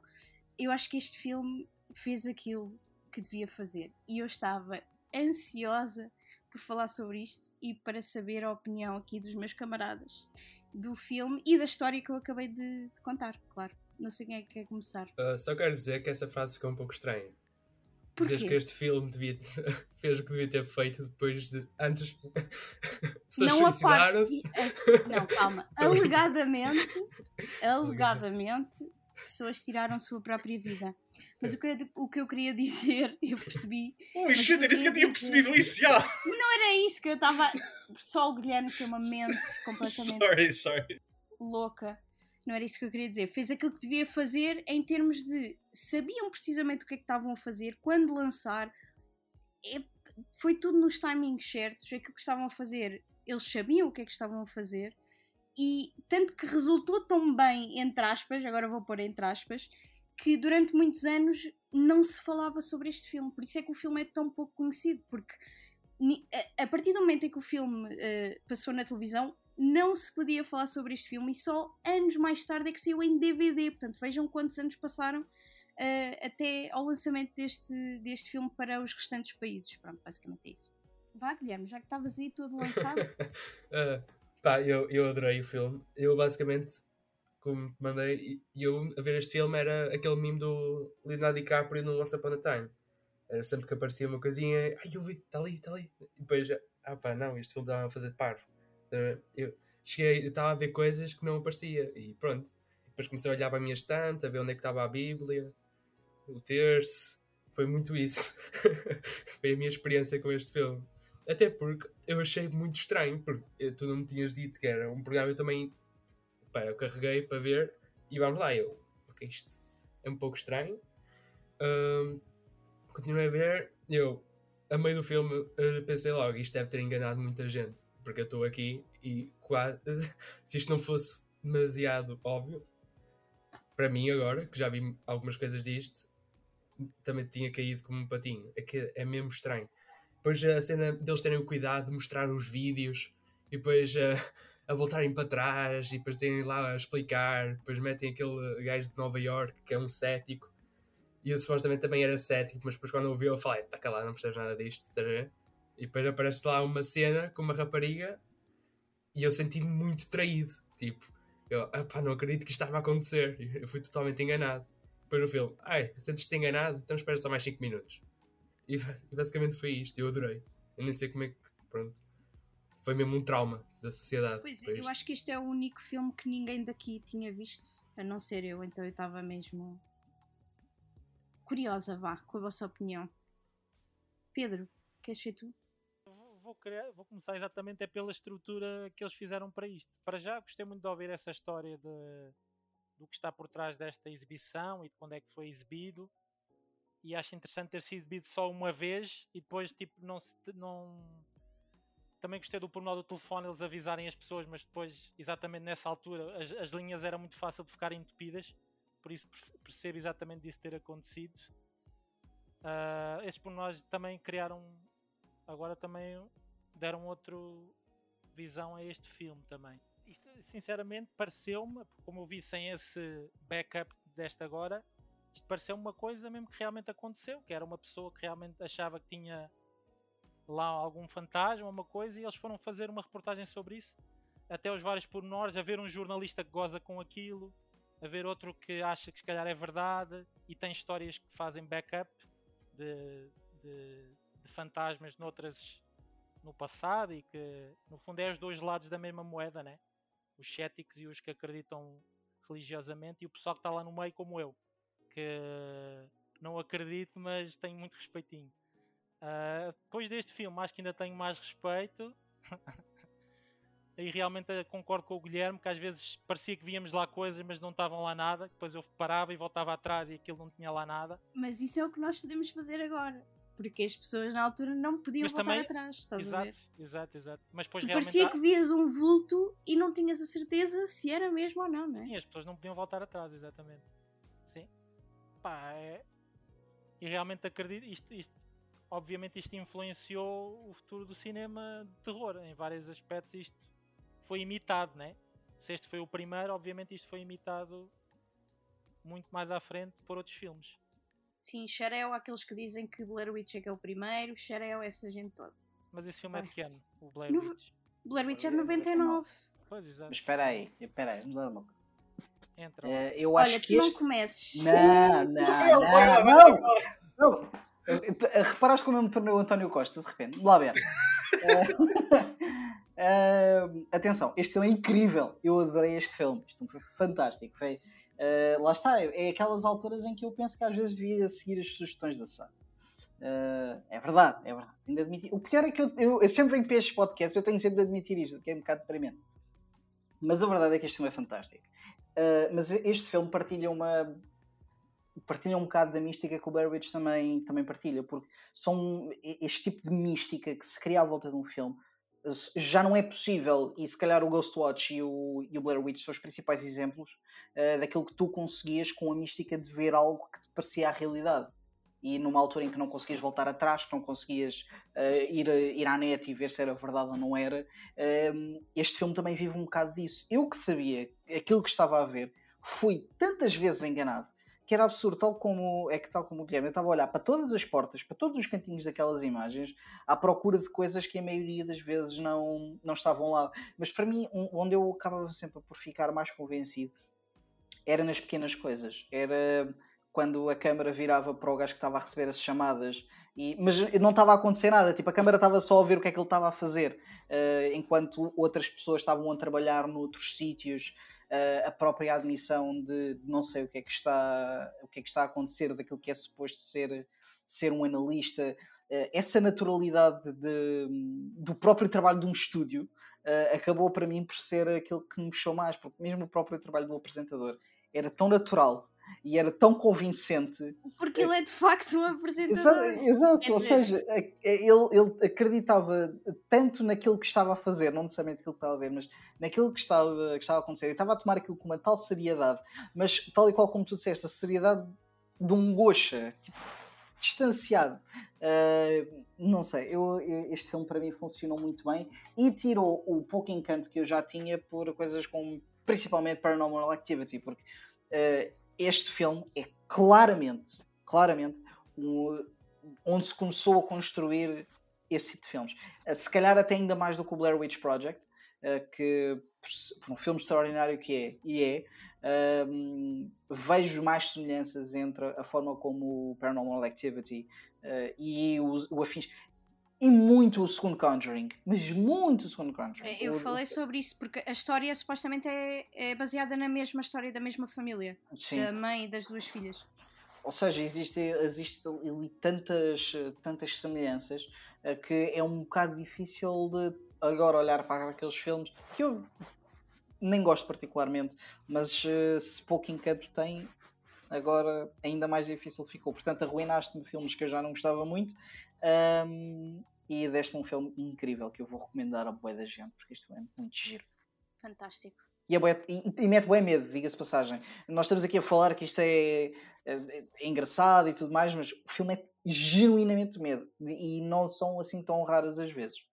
eu acho que este filme fez aquilo que devia fazer. E eu estava ansiosa por falar sobre isto e para saber a opinião aqui dos meus camaradas do filme e da história que eu acabei de, de contar, claro. Não sei quem é que quer começar. Uh, só quero dizer que essa frase ficou um pouco estranha. Dizes que este filme devia ter, fez o que devia ter feito depois de. Antes. não a suicidaram-se. parte. Não, calma. alegadamente, alegadamente, pessoas tiraram sua própria vida. Mas o que, eu, o que eu queria dizer, eu percebi. Ui, shit, era isso que eu tinha dizer- percebido isso já! Não era isso que eu estava. Só o Guilherme tem uma mente completamente Sorry, sorry. louca. Não era isso que eu queria dizer. Fez aquilo que devia fazer em termos de sabiam precisamente o que é que estavam a fazer, quando lançar. É- foi tudo nos timings certos. Aquilo que estavam a fazer, eles sabiam o que é que estavam a fazer. E tanto que resultou tão bem, entre aspas, agora vou pôr entre aspas, que durante muitos anos não se falava sobre este filme. Por isso é que o filme é tão pouco conhecido, porque a- partir do momento em que o filme eh, passou na televisão, não se podia falar sobre este filme e só anos mais tarde é que saiu em DVD. Portanto, vejam quantos anos passaram eh, até ao lançamento deste, deste filme para os restantes países. Pronto, basicamente é isso. Vá, Guilherme, já que estavas aí todo lançado. Ah, pá, eu, eu adorei o filme. Eu basicamente, como te mandei, eu a ver este filme era aquele meme do Leonardo DiCaprio no Once Upon a Time. Era sempre que aparecia uma coisinha, ai eu vi, está ali, está ali. E depois, ah pá, não, este filme estava a fazer parvo. Ah, Eu cheguei, estava a ver coisas que não aparecia e pronto. Depois comecei a olhar para a minha estante, a ver onde é que estava a Bíblia, o terço. Foi muito isso. Foi a minha experiência com este filme. Até porque eu achei muito estranho, porque tu não me tinhas dito que era um programa, eu também pá, eu carreguei para ver e vamos lá, eu, ok, isto é um pouco estranho. Ahm, continuei a ver, eu, a meio do filme, eh, pensei logo, isto deve ter enganado muita gente, porque eu estou aqui e quase, se isto não fosse demasiado óbvio, para mim agora, que já vi algumas coisas disto, também tinha caído como um patinho. É que é mesmo estranho. Depois a cena deles terem o cuidado de mostrar os vídeos e depois a, a voltarem para trás e depois terem lá a explicar. Depois metem aquele gajo de Nova York que é um cético e eu supostamente também era cético, mas depois quando ouviu eu falei: está calado, não percebes nada disto. ver?" E depois aparece lá uma cena com uma rapariga e eu senti-me muito traído. Tipo, eu "Epá, não acredito que isto estava a acontecer. Eu fui totalmente enganado. Depois no filme, ai, sentes-te enganado? Então espera só mais 5 minutos. E, ba- e basicamente foi isto, eu adorei. Eu nem sei como é que. Pronto. Foi mesmo um trauma da sociedade. Pois, eu isto. acho que este é o único filme que ninguém daqui tinha visto, a não ser eu, então eu estava mesmo curiosa, vá, com a vossa opinião. Pedro, queres ser tu? Vou, vou criar- vou começar exatamente é pela estrutura que eles fizeram para isto. Para já, gostei muito de ouvir essa história de, do que está por trás desta exibição e de quando é que foi exibido. E acho interessante ter sido exibido só uma vez e depois, tipo, não se. Não... Também gostei do pormenor do telefone, eles avisarem as pessoas, mas depois, exatamente nessa altura, as, as linhas era muito fácil de ficarem entupidas, por isso perce- percebo exatamente disso ter acontecido. Ah, esses pormenores também criaram agora também deram outro visão a este filme também. Isto, sinceramente, pareceu-me, como eu vi sem esse backup deste agora, isto pareceu uma coisa mesmo que realmente aconteceu, que era uma pessoa que realmente achava que tinha lá algum fantasma, uma coisa, e eles foram fazer uma reportagem sobre isso. Até os vários pormenores, haver um jornalista que goza com aquilo, haver outro que acha que se calhar é verdade e tem histórias que fazem backup de, de, de fantasmas noutras no passado e que no fundo é os dois lados da mesma moeda, né? Os céticos e os que acreditam religiosamente e o pessoal que está lá no meio como eu, que não acredito, mas tenho muito respeitinho. Ah, depois deste filme acho que ainda tenho mais respeito. Aí realmente eh, concordo com o Guilherme que às vezes parecia que víamos lá coisas, mas não estavam lá nada. Depois eu parava e voltava atrás e aquilo não tinha lá nada. Mas isso é o que nós podemos fazer agora. Porque as pessoas na altura não podiam Mas voltar também- atrás, estás a ver? Exato, exato, exato. Mas depois Tu realmente parecia que vias um vulto e não tinhas a certeza se era mesmo ou não, não é? Sim, as pessoas não podiam voltar atrás, exatamente. Sim. Pá, é... E realmente acredito, isto, isto, obviamente isto influenciou o futuro do cinema de terror. Em vários aspectos isto foi imitado, né? Se este foi o primeiro, obviamente isto foi imitado muito mais à frente por outros filmes. Sim, Xereu, aqueles que dizem que Blair Witch é que é o primeiro, Xereu, essa gente toda. Mas esse filme é de que ano? O Blair No- Witch. Blair Witch é de Blair Witch é 99. Pois, exato. Mas espera aí, espera aí, não, não. Entra. lá. Eh, eu acho Olha, que tu não este... comeces. Não, não, não, não, vai lá. não. Reparaste como eu me tornei o António Costa, de repente? Lá ver. uh, atenção, este filme é incrível. Eu adorei este filme. Isto foi fantástico. Foi, uh, lá está, é aquelas alturas em que eu penso que às vezes devia seguir as sugestões da Sara. Uh, é verdade, é verdade. Tenho de admitir. O pior é que eu, eu, eu sempre venho para estes podcasts, eu tenho sempre de admitir isto, que é um bocado deprimente. Mas a verdade é que este filme é fantástico. Uh, mas este filme partilha uma. partilha um bocado da mística que o Blair Witch também, também partilha, porque são este tipo de mística que se cria à volta de um filme já não é possível, e se calhar o Ghostwatch e o, e o Blair Witch são os principais exemplos uh, daquilo que tu conseguias com a mística de ver algo que te parecia a realidade e numa altura em que não conseguias voltar atrás, que não conseguias uh, ir, ir à net e ver se era verdade ou não era, uh, este filme também vive um bocado disso. Eu que sabia aquilo que estava a ver, fui tantas vezes enganado que era absurdo, tal como é que tal como o Guilherme, eu estava a olhar para todas as portas, para todos os cantinhos daquelas imagens, à procura de coisas que a maioria das vezes não, não estavam lá. Mas para mim, onde eu acabava sempre por ficar mais convencido era nas pequenas coisas. Era quando a câmara virava para o gajo que estava a receber as chamadas, e, mas não estava a acontecer nada, tipo, a câmara estava só a ver o que é que ele estava a fazer, uh, enquanto outras pessoas estavam a trabalhar noutros sítios, uh, a própria admissão de, de, não sei o que é que está, o que é que está a acontecer, daquilo que é suposto ser, ser um analista, uh, essa naturalidade de, do próprio trabalho de um estúdio acabou para mim por ser aquilo que me mexeu mais, porque mesmo o próprio trabalho do apresentador era tão natural e era tão convincente. Porque ele é de facto um apresentador. Exato, exato. ou seja, ele, ele acreditava tanto naquilo que estava a fazer, não necessariamente aquilo que estava a ver, mas naquilo que estava, que estava a acontecer, e estava a tomar aquilo com uma tal seriedade, mas tal e qual como tu disseste, a seriedade de um gocha, tipo, distanciado. Uh, não sei, eu, este filme para mim funcionou muito bem e tirou o pouco encanto que eu já tinha por coisas como principalmente Paranormal Activity, porque uh, este filme é claramente, claramente, um, onde se começou a construir esse tipo de filmes. Uh, se calhar até ainda mais do que o Blair Witch Project, uh, que por um filme extraordinário que é, e é, uh, vejo mais semelhanças entre a forma como o Paranormal Activity e o, o afins e muito o segundo Conjuring, mas muito o segundo Conjuring. Eu falei sobre isso porque a história supostamente é, é baseada na mesma história da mesma família, Sim. da mãe e das duas filhas. Ou seja, existe, existe ali tantas, tantas semelhanças uh, que é um bocado difícil de agora olhar para aqueles filmes que eu nem gosto particularmente, mas uh, se pouco encanto tem, agora ainda mais difícil ficou. Portanto, arruinaste-me filmes que eu já não gostava muito um, e deste-me um filme incrível que eu vou recomendar a boa da gente, porque isto é muito giro. Fantástico. E, é bué, e, e mete bem medo, diga-se passagem. Nós estamos aqui a falar que isto é, é, é, engraçado e tudo mais, mas o filme é genuinamente medo. E não são assim tão raras as vezes.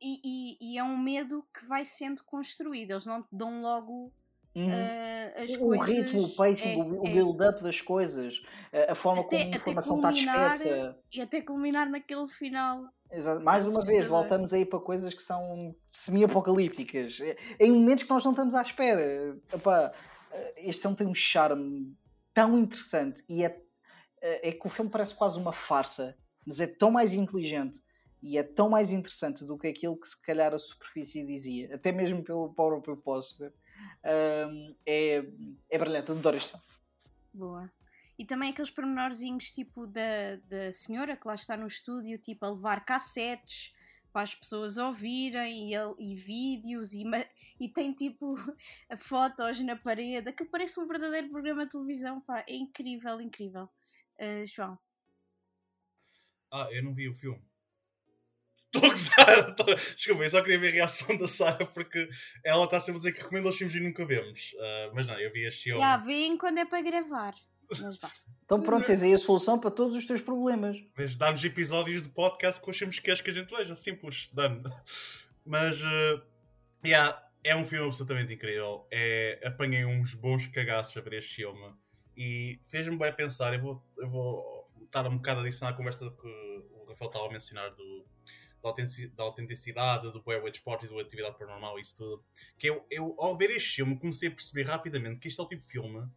E, e, e, é um medo que vai sendo construído. Eles não te dão logo Uhum. Uh, as o coisas, ritmo, o pacing, é, o, é, build-up das coisas, a, forma até, como a informação está dispersa. E até culminar naquele final. Exato. Mais uma vez, voltamos aí para coisas que são semi-apocalípticas. É, em momentos que nós não estamos à espera. Epá, este filme tem um charme tão interessante e é, é que o filme parece quase uma farsa, mas é tão mais inteligente e é tão mais interessante do que aquilo que se calhar a superfície dizia, até mesmo pelo próprio propósito um, é, é brilhante, adoro isto. Boa. E também aqueles pormenorzinhos tipo da, da senhora que lá está no estúdio, tipo a levar cassetes para as pessoas ouvirem e, e vídeos e, e tem tipo fotos na parede. Aquilo parece um verdadeiro programa de televisão, pá. É incrível, incrível. Uh, João. Ah, eu não vi o filme. Estou a gozar. Tô... Desculpa, eu só queria ver a reação da Sara porque ela está sempre a dizer que recomenda os filmes e nunca vemos. Uh, mas não, eu vi este filme. Já vem quando é para gravar. Mas vá. Então pronto, tens aí a solução para todos os teus problemas. Dá-nos episódios de podcast com os filmes que queres que a gente veja. Simples, dano. Mas, uh, yeah, é um filme absolutamente incrível. É, apanhei uns bons cagaços a ver este filme. E fez-me bem pensar. Eu vou, eu vou estar um bocado a adicionar a conversa que o Rafael estava a mencionar do, da autenticidade do Boy Witch e do Atividade Paranormal e isso tudo. Que eu, eu, ao ver este filme, comecei a perceber rapidamente que este é o tipo de filme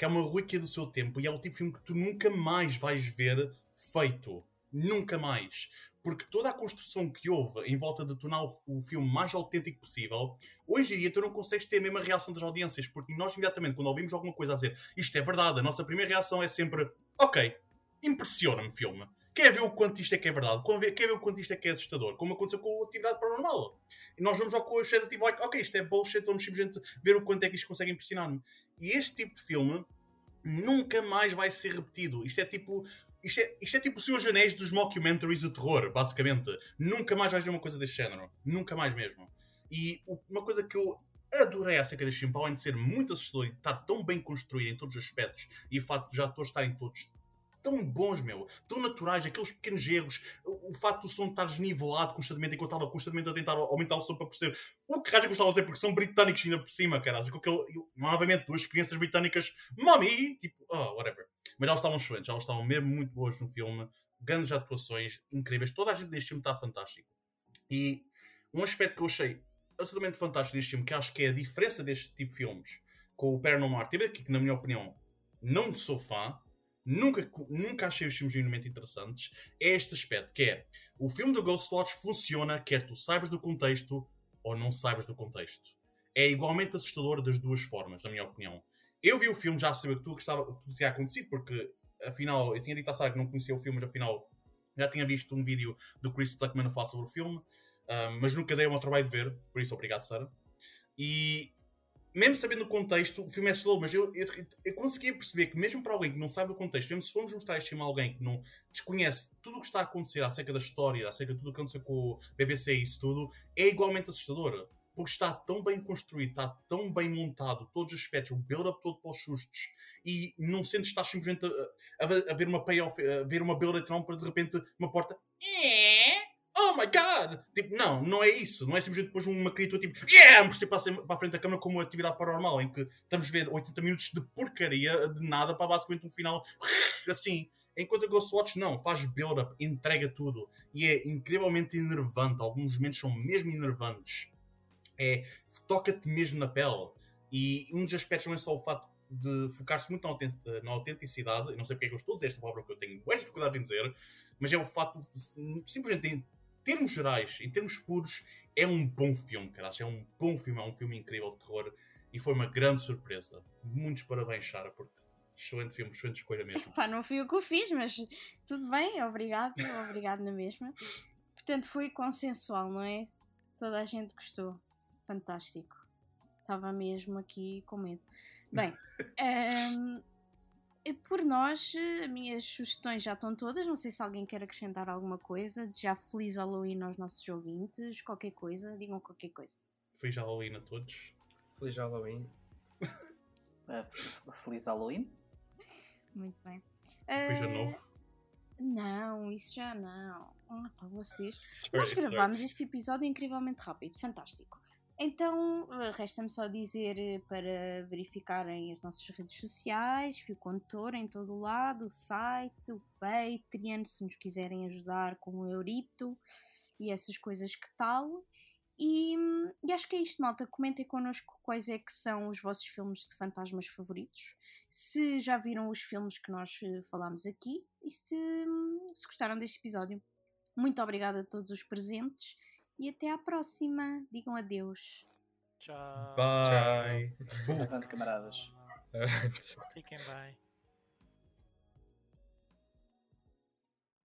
que é uma relíquia do seu tempo e é o tipo de filme que tu nunca mais vais ver feito. Nunca mais. Porque toda a construção que houve em volta de tornar o, o filme mais autêntico possível, hoje em dia tu não consegues ter a mesma reação das audiências. Porque nós, imediatamente, quando ouvimos alguma coisa a dizer isto é verdade, a nossa primeira reação é sempre ok, impressiona-me filme. Quer ver o quanto isto é que é verdade? Quer ver o quanto isto é que é assustador? Como aconteceu com a atividade paranormal. E nós vamos ao cheia tipo, ok, isto é bullshit, vamos simplesmente ver o quanto é que isto consegue impressionar-me. E este tipo de filme nunca mais vai ser repetido. Isto é tipo. Isto é, isto é tipo o Senhor Anéis dos mockumentaries de terror, basicamente. Nunca mais vais ver uma coisa deste género. Nunca mais mesmo. E uma coisa que eu adorei acerca deste filme, além de ser muito assustador e estar tão bem construído em todos os aspectos, e o facto de já todos estarem todos tão bons, meu, tão naturais, aqueles pequenos erros, o, facto do som estar desnivelado constantemente, enquanto eu estava constantemente a tentar aumentar o som para perceber o que raio que eu estava a dizer, porque são britânicos ainda por cima, cara. novamente, duas crianças britânicas, mommy, tipo, oh, whatever. Mas elas estavam excelentes, elas estavam mesmo muito boas no filme, grandes atuações, incríveis. Toda a gente deste filme está fantástico. E um aspecto que eu achei absolutamente fantástico deste filme, que acho que é a diferença deste tipo de filmes com o Paranormal Activity, que na minha opinião não sou fã, nunca, nunca achei os filmes genuinamente interessantes, é este aspecto, que é o filme do Ghostwatch funciona quer tu saibas do contexto ou não saibas do contexto. É igualmente assustador das duas formas, na minha opinião. Eu vi o filme já sabia que tudo que estava, tudo tinha acontecido, porque afinal eu tinha dito à Sarah que não conhecia o filme, mas afinal já tinha visto um vídeo do Chris Tuckman a falar sobre o filme, um, mas nunca dei o meu trabalho de ver, por isso obrigado, Sarah. E mesmo sabendo o contexto, o filme é slow, mas eu, eu, eu conseguia perceber que, mesmo para alguém que não sabe o contexto, mesmo se formos mostrar este filme a alguém que não desconhece tudo o que está a acontecer acerca da história, acerca de tudo o que aconteceu com o BBC e isso tudo, é igualmente assustador. Porque está tão bem construído, está tão bem montado, todos os aspectos, o build-up todo para os sustos, e não sentes que estás simplesmente a, a, a ver uma payoff, a ver uma build-up para de repente uma porta. Oh my god! Tipo, não, não é isso. Não é simplesmente depois uma criatura tipo, yeah! Por para a frente da câmera como uma atividade paranormal, em que estamos a ver 80 minutos de porcaria, de nada, para basicamente um final assim. Enquanto a Ghostwatch não, faz build-up, entrega tudo e é incrivelmente enervante. Alguns momentos são mesmo enervantes. É, toca-te mesmo na pele. E um dos aspectos não é só o fato de focar-se muito na autenticidade, não sei porque é que eu estou a dizer esta palavra que eu tenho boas dificuldade em dizer, mas é o fato de simplesmente termos gerais, em termos puros, é um bom filme, cara. É um bom filme, é um filme incrível de terror e foi uma grande surpresa. Muitos parabéns, Sara, porque excelente filme, excelente escolha mesmo. Pá, não fui eu que o fiz, mas tudo bem, obrigado, obrigado na mesma. Portanto, foi consensual, não é? Toda a gente gostou. Fantástico. Estava mesmo aqui com medo. Bem, um, por nós, as minhas sugestões já estão todas. Não sei se alguém quer acrescentar alguma coisa. Já feliz Halloween aos nossos ouvintes. Qualquer coisa, digam qualquer coisa. Feliz Halloween a todos. Feliz Halloween. feliz Halloween. Muito bem. Feliz Ano Novo. Não, isso já não. Ah, para vocês. Sorry, Nós gravámos sorry. este episódio incrivelmente rápido. Fantástico. Então, eh, resta-me só dizer eh, para verificarem as nossas redes sociais, Fio Condutor em todo o lado, o site, o Patreon, se nos quiserem ajudar com o Eurito e essas coisas que tal. E, e, acho que é isto, malta. Comentem connosco quais é que são os vossos filmes de fantasmas favoritos. Se já viram os filmes que nós eh, falámos aqui e se, se gostaram deste episódio. Muito obrigada a todos os presentes e até à próxima. Digam adeus. Tchau. Bye. Tchau. camaradas. Fiquem bem.